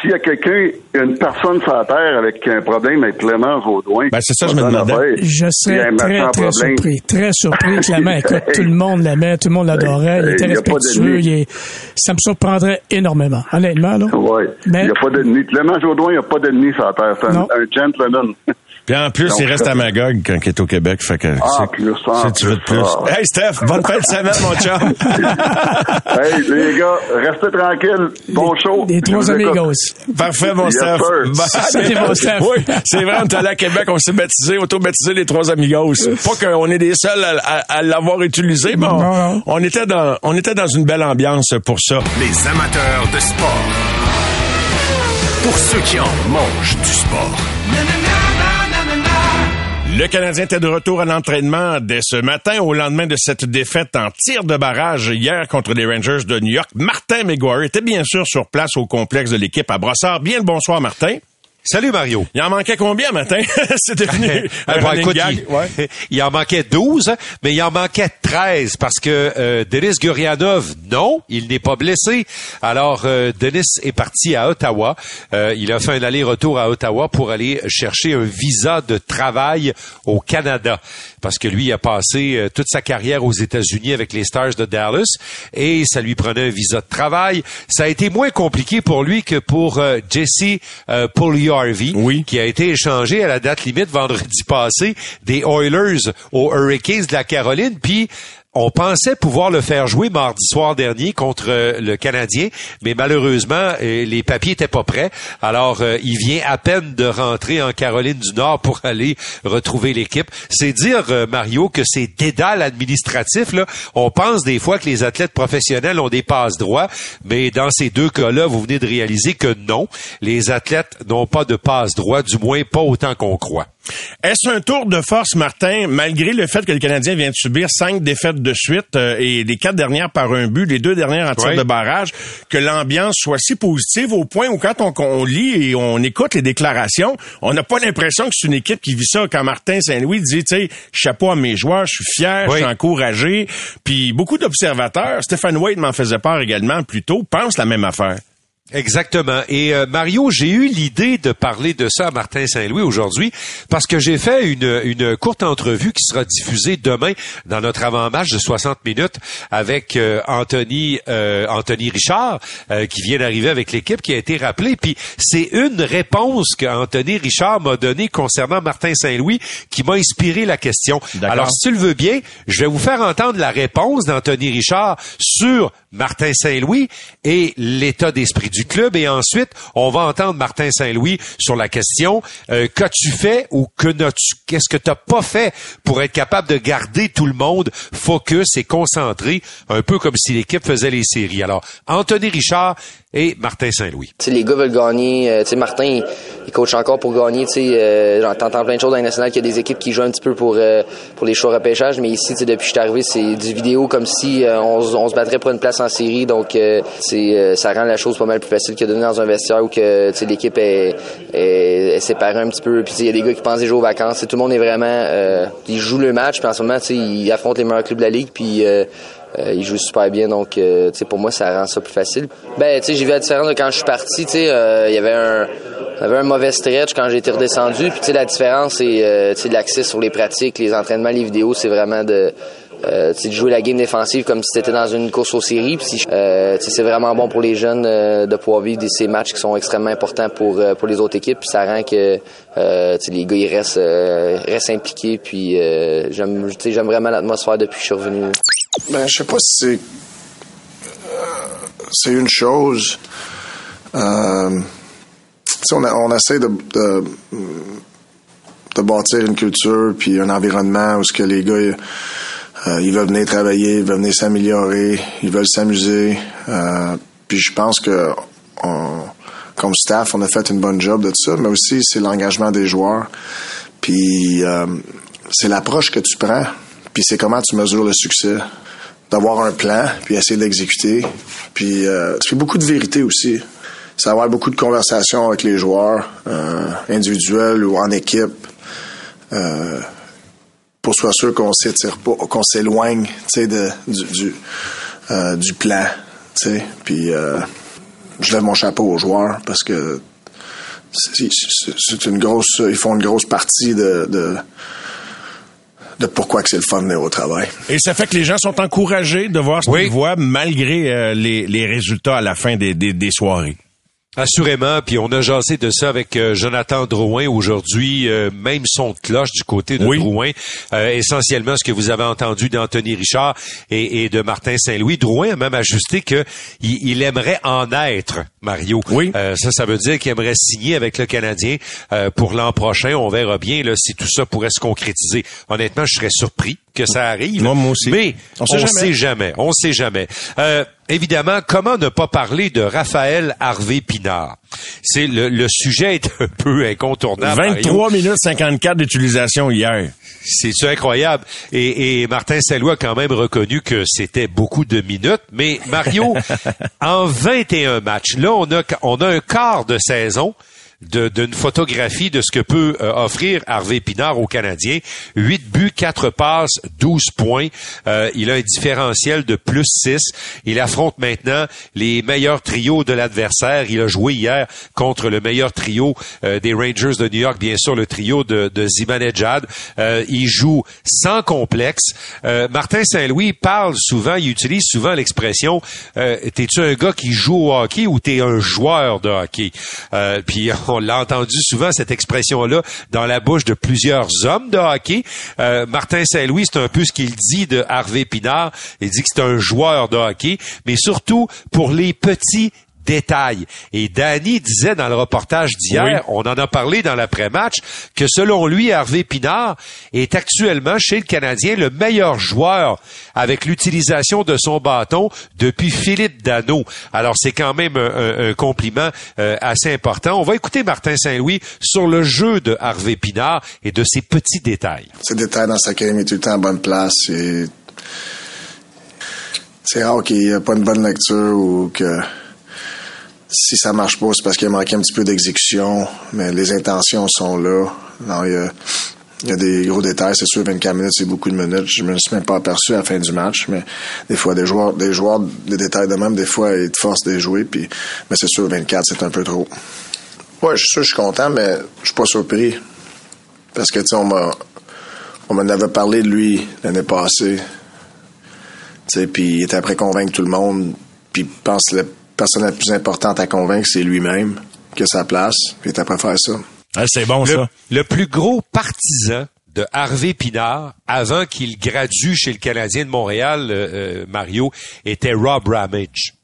s'il y a quelqu'un, une personne sur la Terre avec un problème avec Clément Vaudoin... Ben, c'est ça, je me demandais. Je serais très, très surpris. Très surpris. Clément, écoute, tout le monde l'aimait, tout le monde l'adorait, il était respectueux, il est... ça me surprendrait énormément, honnêtement. Là. Oui, Mais- il n'y a pas d'ennemi. Clément Vaudoin, il n'y a pas d'ennemi sur la Terre. C'est un gentleman. Puis en plus, Donc, il reste ça- à Magog quand il est au Québec. Fait que Ah, c'est- plus, si tu veux de plus. Hey, Steph, bonne fin de semaine, mon chum. hey, les gars, restez tranquilles. Bon show. Les Je trois amigos. Parfait, mon Yes, Steph. Bah, Salut, mon Steph. Oui, c'est vrai, on est allé à Québec, on s'est baptisé, auto-baptisé les trois amigos. Pas qu'on est les seuls à, à- à l'avoir utilisé, mais on, Non, non. on était dans, on était dans une belle ambiance pour ça. Les amateurs de sport. Pour ceux qui en mangent du sport. Le Canadien était de retour à l'entraînement dès ce matin au lendemain de cette défaite en tir de barrage hier contre les Rangers de New York. Martin McGuire était bien sûr sur place au complexe de l'équipe à Brossard. Bien le bonsoir, Martin. Salut Mario. Il en manquait combien, Martin? C'est devenu un bon, running écoute, gag. il, Ouais. il en manquait 12, mais il en manquait 13 parce que euh, Denis Gurianov, non, il n'est pas blessé. Alors, euh, Denis est parti à Ottawa. Euh, il a fait un aller-retour à Ottawa pour aller chercher un visa de travail au Canada parce que lui a passé toute sa carrière aux États-Unis avec les Stars de Dallas et ça lui prenait un visa de travail. Ça a été moins compliqué pour lui que pour Jesse euh, Oui. qui a été échangé à la date limite vendredi passé des Oilers aux Hurricanes de la Caroline, puis on pensait pouvoir le faire jouer mardi soir dernier contre euh, le Canadien, mais malheureusement, euh, les papiers étaient pas prêts. Alors, euh, il vient à peine de rentrer en Caroline du Nord pour aller retrouver l'équipe. C'est dire, Mario, que c'est dédale administratif. On pense des fois que les athlètes professionnels ont des passes droits, mais dans ces deux cas-là, vous venez de réaliser que non, les athlètes n'ont pas de passe droit, du moins pas autant qu'on croit. Est-ce un tour de force, Martin, malgré le fait que le Canadien vient de subir cinq défaites de suite euh, et les quatre dernières par un but, les deux dernières en tir Oui. de barrage, que l'ambiance soit si positive au point où quand on, on lit et on écoute les déclarations, on n'a pas l'impression que c'est une équipe qui vit ça. Quand Martin Saint-Louis dit, tu sais, chapeau à mes joueurs, je suis fier, Oui. je suis encouragé. Puis beaucoup d'observateurs, Stéphane Wade m'en faisait part également plus tôt, pensent la même affaire. Exactement. Et euh, Mario, j'ai eu l'idée de parler de ça à Martin Saint-Louis aujourd'hui parce que j'ai fait une, une courte entrevue qui sera diffusée demain dans notre avant-match de 60 minutes avec euh, Anthony euh, Anthony Richard euh, qui vient d'arriver avec l'équipe qui a été rappelé. Puis c'est une réponse que Anthony Richard m'a donnée concernant Martin Saint-Louis qui m'a inspiré la question. Alors si tu le veux bien, je vais vous faire entendre la réponse d'Anthony Richard sur Martin Saint-Louis et l'état d'esprit du club. Et ensuite, on va entendre Martin Saint-Louis sur la question euh, qu'as-tu fait ou que n'as-tu, qu'est-ce que t'as pas fait pour être capable de garder tout le monde focus et concentré, un peu comme si l'équipe faisait les séries? Alors, Anthony Richard et Martin Saint-Louis. Les gars veulent gagner. Euh, tu sais, Martin, il, coach encore pour gagner. Euh, j'en- t'entends plein de choses dans les nationales qu'il y a des équipes qui jouent un petit peu pour euh, pour les choix repêchage, mais ici, depuis que je suis arrivé, c'est du vidéo comme si euh, on, se- on se battrait pour une place en série. Donc, euh, c'est euh, ça rend la chose pas mal plus facile que de donner dans un vestiaire où que l'équipe est, est, est séparée un petit peu. Puis il y a des gars qui pensent déjà aux vacances. Tout le monde est vraiment, ils jouent le match. Puis en ce moment, ils affrontent les meilleurs clubs de la ligue. Puis il joue super bien, donc euh, tu sais pour moi ça rend ça plus facile. Ben tu sais j'ai vu la différence de quand je suis parti, tu sais euh, il y avait un y avait un mauvais stretch quand j'ai été redescendu, puis tu sais la différence c'est euh, l'accès sur les pratiques, les entraînements, les vidéos, c'est vraiment de euh, de jouer la game défensive comme si c'était dans une course aux séries. Puis, euh, c'est vraiment bon pour les jeunes euh, de pouvoir vivre ces matchs qui sont extrêmement importants pour euh, pour les autres équipes. Puis ça rend que euh, les gars ils restent euh, restent impliqués. Puis euh, j'aime j'aime vraiment l'atmosphère depuis que je suis revenu. Ben, je sais pas si c'est. euh, c'est une chose. Euh, on, on essaie de, de, bâtir une culture puis un environnement où ce que les gars euh, ils veulent venir travailler, ils veulent venir s'améliorer, ils veulent s'amuser. Puis je pense que comme staff, on a fait une bonne job de ça, mais aussi c'est l'engagement des joueurs. Puis c'est l'approche que tu prends, puis c'est comment tu mesures le succès. D'avoir un plan, puis essayer de l'exécuter. Puis euh, tu beaucoup de vérité aussi. C'est avoir beaucoup de conversations avec les joueurs, euh, individuels ou en équipe, euh, pour soit sûr qu'on s'étire pas, qu'on s'éloigne, tu de euh, du plan, tu. Puis euh, je lève mon chapeau aux joueurs parce que c'est une grosse, ils font une grosse partie de, de pourquoi que c'est le fun de venir au travail. Et ça fait que les gens sont encouragés de voir ce Oui. qu'ils voient malgré euh, les, les résultats à la fin des, des, des soirées. Assurément, puis on a jasé de ça avec euh, Jonathan Drouin aujourd'hui, euh, même son de cloche du côté de Oui. Drouin, Euh, essentiellement ce que vous avez entendu d'Anthony Richard et, et de Martin Saint-Louis. Drouin a même ajusté que il, il aimerait en être, Mario. Oui. Euh, ça, ça veut dire qu'il aimerait signer avec le Canadien euh, pour l'an prochain. On verra bien là, si tout ça pourrait se concrétiser. Honnêtement, je serais surpris que ça arrive. Moi, moi aussi. Mais On on sait sait jamais. jamais. On sait jamais. Euh, évidemment, comment ne pas parler de Raphaël Harvey Pinard? C'est le, le sujet est un peu incontournable. Mario. 23 minutes 54 d'utilisation hier. C'est incroyable. Et, et Martin Saint-Louis a quand même reconnu que c'était beaucoup de minutes. Mais Mario, en 21 matchs, là, on a, on a un quart de saison d'une photographie de ce que peut euh, offrir Harvey Pinard aux Canadiens. 8 buts, 4 passes, 12 points. Euh, il a un différentiel de plus 6. Il affronte maintenant les meilleurs trios de l'adversaire. Il a joué hier contre le meilleur trio euh, des Rangers de New York, bien sûr, le trio de, de Zibanejad. Euh, il joue sans complexe. Euh, Martin Saint-Louis parle souvent, il utilise souvent l'expression euh, T'es-tu un gars qui joue au hockey ou t'es un joueur de hockey? Puis l'a entendu souvent, cette expression-là, dans la bouche de plusieurs hommes de hockey. Euh, Martin Saint-Louis, c'est un peu ce qu'il dit de Harvey Pinard. Il dit que c'est un joueur de hockey, mais surtout pour les petits détails. Et Danny disait dans le reportage d'hier, Oui. on en a parlé dans l'après-match, que selon lui, Hervé Pinard est actuellement chez le Canadien le meilleur joueur avec l'utilisation de son bâton depuis Philippe Dano. Alors c'est quand même un, un- un compliment euh, assez important. On va écouter Martin Saint-Louis sur le jeu de Hervé Pinard et de ses petits détails. C'est détail dans sa carrière, il est tout le temps à bonne place. Et c'est rare qu'il n'y ait pas une bonne lecture ou que si ça marche pas, c'est parce qu'il a manqué un petit peu d'exécution, mais les intentions sont là. Non, il y a, il y a des gros détails, c'est sûr, 24 minutes, c'est beaucoup de minutes. Je me suis même pas aperçu à la fin du match, mais des fois, des joueurs, des joueurs, des détails de même, des fois, ils te forcent de jouer, puis, mais c'est sûr, 24, c'est un peu trop. Ouais, je suis sûr, je suis content, mais je suis pas surpris. Parce que, tu sais, on m'a, on m'en avait parlé de lui l'année passée. Tu sais, puis il était après convaincre tout le monde. Puis pense la personne la plus importante à convaincre, c'est lui-même, qui a sa place. Puis il était après faire ça. Ah, c'est bon, Le, ça. le plus gros partisan de Harvey Pinard, avant qu'il gradue chez le Canadien de Montréal, euh, euh, Mario, était Rob Ramage.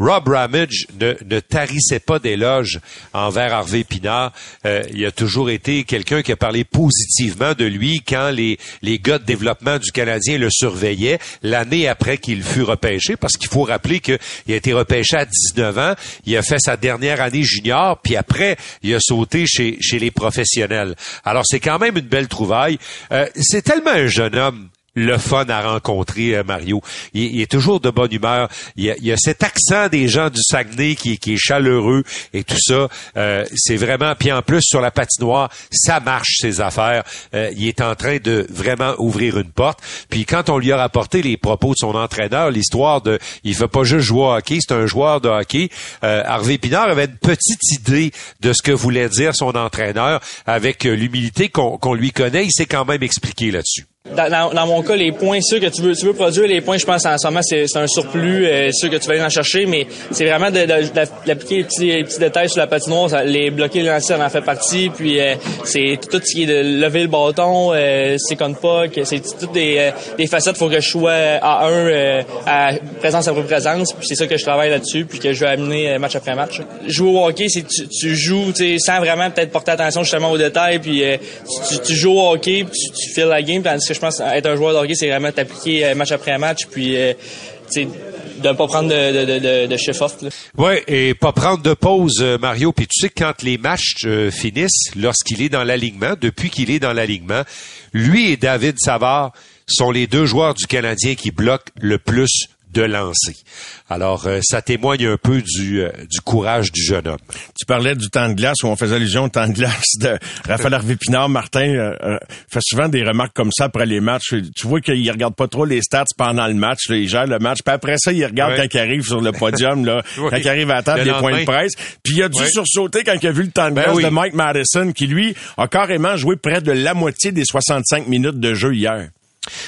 Rob Ramage ne, ne tarissait pas d'éloges envers Harvey Pinard. Euh, il a toujours été quelqu'un qui a parlé positivement de lui quand les, les gars de développement du Canadien le surveillaient l'année après qu'il fut repêché, parce qu'il faut rappeler qu'il a été repêché à 19 ans, il a fait sa dernière année junior, puis après, il a sauté chez, chez les professionnels. Alors, c'est quand même une belle trouvaille. Euh, c'est tellement un jeune homme le fun à rencontrer, euh, Mario. Il, est toujours de bonne humeur. Il y a, cet accent des gens du Saguenay qui, est chaleureux et tout ça. Euh, c'est vraiment... Puis en plus, sur la patinoire, ça marche, ses affaires. Euh, il est en train de vraiment ouvrir une porte. Puis quand on lui a rapporté les propos de son entraîneur, l'histoire de... Il fait pas juste jouer au hockey, c'est un joueur de hockey. Harvey Pinard avait une petite idée de ce que voulait dire son entraîneur avec l'humilité qu'on lui connaît. Il s'est quand même expliqué là-dessus. Dans, dans- dans mon cas, les points, sûr que tu veux, tu veux produire les points, je pense en ce moment, c'est un surplus, euh, sûr que tu vas aller en chercher, mais c'est vraiment d'appliquer les petits, les petits détails sur la patinoire, ça- les bloquer les lancers, en fait partie, puis euh, c'est tout ce qui est de lever le bâton, euh, c'est comme pas, c'est toutes des, euh, des facettes, faut que je sois à un, euh, à présence après présence, puis c'est ça que je travaille là-dessus, puis que je vais amener euh, match après match. Jouer au hockey, c'est tu, tu joues, tu sans vraiment peut-être porter attention justement aux détails, puis euh, tu, tu joues au hockey, puis tu, tu files la game, tandis je pense être un joueur hockey, c'est vraiment t'appliquer euh, match après match, puis euh, de ne pas prendre de, de, de, de shift off. là. Ouais, et pas prendre de pause, euh, Mario. Puis tu sais quand les matchs finissent, lorsqu'il est dans l'alignement, depuis qu'il est dans l'alignement, lui et David Savard sont les deux joueurs du Canadien qui bloquent le plus de lancer. Alors, euh, ça témoigne un peu du, euh, du courage du jeune homme. Tu parlais du temps de glace où on faisait allusion au temps de glace de Raphaël Harvey Pinard. Martin euh, fait souvent des remarques comme ça après les matchs. Tu vois qu'il regarde pas trop les stats pendant le match. Là, il gère le match. Puis après ça, il regarde Ouais. quand il arrive sur le podium, là, Oui. quand il arrive à la table Le des points de presse. Puis il a dû Ouais. sursauter quand il a vu le temps de Ben glace oui. de Mike Madison, qui lui a carrément joué près de la moitié des 65 minutes de jeu hier.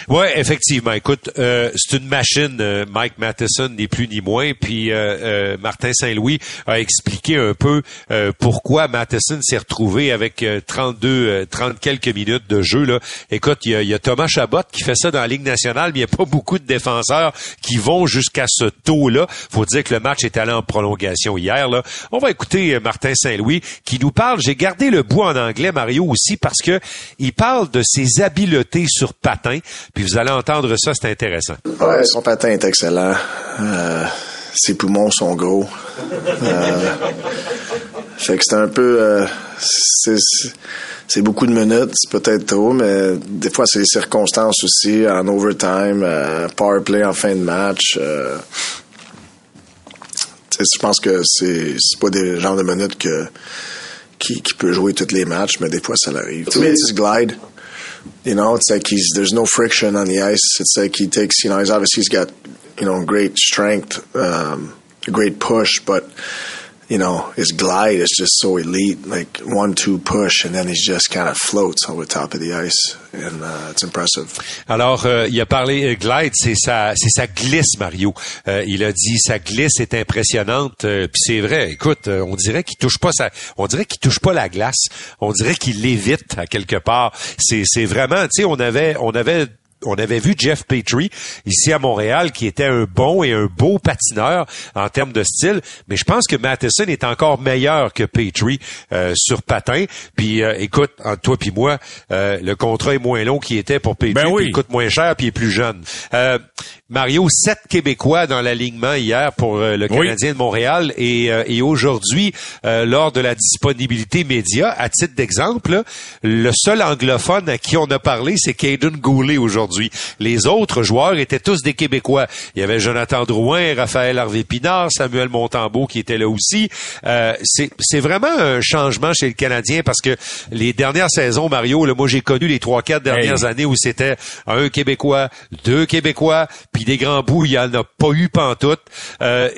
Ouais, effectivement. Écoute, euh, c'est une machine, euh, Mike Matheson, ni plus ni moins. Puis euh, euh, Martin Saint-Louis a expliqué un peu euh, pourquoi Matheson s'est retrouvé avec euh, 32, euh, 30 quelques minutes de jeu. Là. Écoute, il y, y a Thomas Chabot qui fait ça dans la Ligue nationale, mais il n'y a pas beaucoup de défenseurs qui vont jusqu'à ce taux-là. faut dire que le match est allé en prolongation hier. Là. On va écouter Martin Saint-Louis qui nous parle. J'ai gardé le bout en anglais, Mario, aussi, parce que il parle de ses habiletés sur patin. Puis vous allez entendre ça, c'est intéressant. Ouais, son patin est excellent. Euh, ses poumons sont gros. Euh, fait que c'est un peu... euh, c'est, beaucoup de minutes, c'est peut-être trop, mais des fois, c'est les circonstances aussi, en overtime, euh, power play en fin de match. euh, tu sais, je pense que c'est, c'est pas des genres de minutes que, qui, qui peut jouer tous les matchs, mais des fois, ça l'arrive. It's his glide. You know, it's like he's there's no friction on the ice. It's like he takes, you know, he's obviously he's got, you know, great strength, um, great push, but you know, his glide is just so elite, like one two push, and then he just kind of floats over top of the ice, and uh, it's impressive. Alors, euh, il a parlé euh, glide, c'est sa, c'est sa glisse, Mario. Euh, il a dit sa glisse est impressionnante. euh, Puis c'est vrai. Écoute, euh, on dirait qu'il touche pas sa, on dirait qu'il touche pas la glace. On dirait qu'il l'évite à quelque part. C'est, c'est vraiment, tu sais, on avait, on avait on avait vu Jeff Petrie ici à Montréal qui était un bon et un beau patineur en termes de style, mais je pense que Matheson est encore meilleur que Petrie euh, sur patin. Puis euh, écoute, entre toi puis moi, euh, le contrat est moins long qu'il était pour Petrie, Ben oui. il coûte moins cher puis il est plus jeune. Mario, sept Québécois dans l'alignement hier pour euh, le Oui. Canadien de Montréal et, euh, et aujourd'hui, euh, lors de la disponibilité média, à titre d'exemple, le seul anglophone à qui on a parlé, c'est Caden Goulet aujourd'hui. Les autres joueurs étaient tous des Québécois. Il y avait Jonathan Drouin, Raphaël Harvey-Pinard, Samuel Montembeau qui était là aussi. Euh, c'est c'est vraiment un changement chez le Canadien parce que les dernières saisons, Mario, là, moi j'ai connu les trois, quatre dernières Hey. années où c'était un Québécois, deux Québécois, puis des grands bouts, il y en a pas eu pantoute. Euh,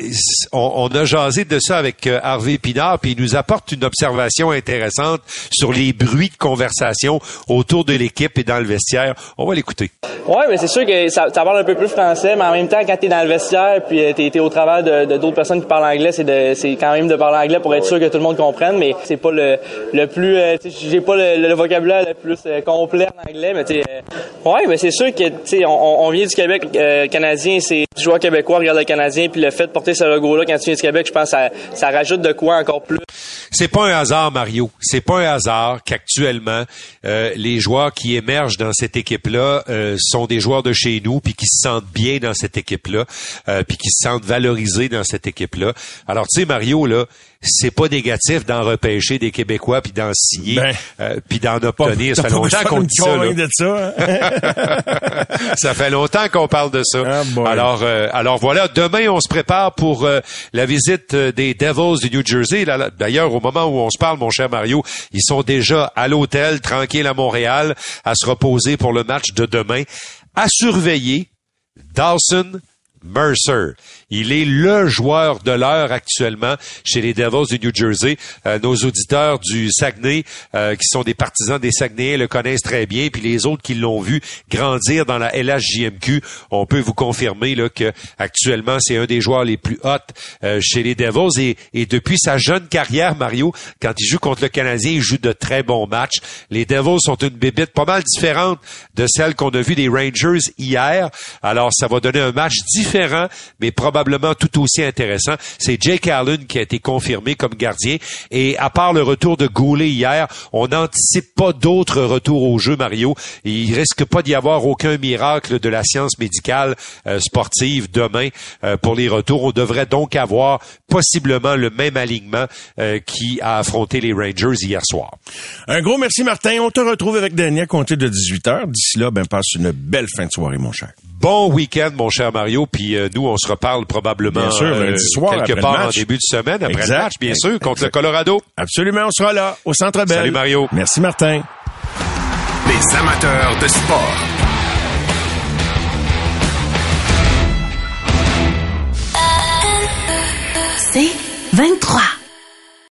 on, on a jasé de ça avec euh, Harvey Pinard, puis il nous apporte une observation intéressante sur les bruits de conversation autour de l'équipe et dans le vestiaire. On va l'écouter. Ouais, mais c'est sûr que ça, parle un peu plus français, mais en même temps, quand t'es dans le vestiaire, puis euh, t'es, t'es au travers de, d'autres personnes qui parlent anglais, c'est quand même de parler anglais pour être sûr que tout le monde comprenne, mais c'est pas le, le plus, euh, tu j'ai pas le, vocabulaire le plus euh, complet en anglais, mais tu ouais, mais c'est sûr que, tu on, on vient du Québec canadien, c'est joueur québécois regarde le Canadien, puis le fait de porter ce logo-là quand tu viens du Québec, je pense, que ça, ça rajoute de quoi encore plus. C'est pas un hasard, Mario. C'est pas un hasard qu'actuellement euh, les joueurs qui émergent dans cette équipe-là euh, sont des joueurs de chez nous, puis qui se sentent bien dans cette équipe-là, euh, puis qui se sentent valorisés dans cette équipe-là. Alors, tu sais, Mario, là, c'est pas négatif d'en repêcher des Québécois, puis d'en signer, Ben, euh, puis d'en obtenir. Ça fait longtemps qu'on dit ça. de ça. hein? ça fait longtemps qu'on parle de ça. Ah, alors, euh, alors voilà, demain on se prépare pour euh, la visite euh, des Devils du New Jersey. D'ailleurs, au moment où on se parle, mon cher Mario, ils sont déjà à l'hôtel, tranquilles à Montréal, à se reposer pour le match de demain. À surveiller, Dawson Mercer. Il est le joueur de l'heure actuellement chez les Devils du New Jersey. Euh, nos auditeurs du Saguenay, euh, qui sont des partisans des Saguenayens, le connaissent très bien. Puis les autres qui l'ont vu grandir dans la LHJMQ, on peut vous confirmer là, que actuellement c'est un des joueurs les plus hot euh, chez les Devils. Et, depuis sa jeune carrière, Mario, quand il joue contre le Canadien, il joue de très bons matchs. Les Devils sont une bébite pas mal différente de celle qu'on a vue des Rangers hier. Alors ça va donner un match différent, mais probablement tout aussi intéressant. C'est Jake Allen qui a été confirmé comme gardien. Et à part le retour de Goulet hier, on n'anticipe pas d'autres retours au jeu, Mario. Il risque pas d'y avoir aucun miracle de la science médicale euh, sportive demain euh, pour les retours. On devrait donc avoir possiblement le même alignement euh, qui a affronté les Rangers hier soir. Un gros merci, Martin. On te retrouve avec Daniel à compter de 18h. D'ici là, ben, passe une belle fin de soirée, mon cher. Bon week-end, mon cher Mario, puis euh, nous, on se reparle probablement Bien sûr, euh, lundi soir, quelque part en début de semaine, après Exact. le match, bien sûr, contre Exact. le Colorado. Absolument, on sera là, au Centre Bell. Salut, Mario. Merci, Martin. Les amateurs de sport. C'est 23.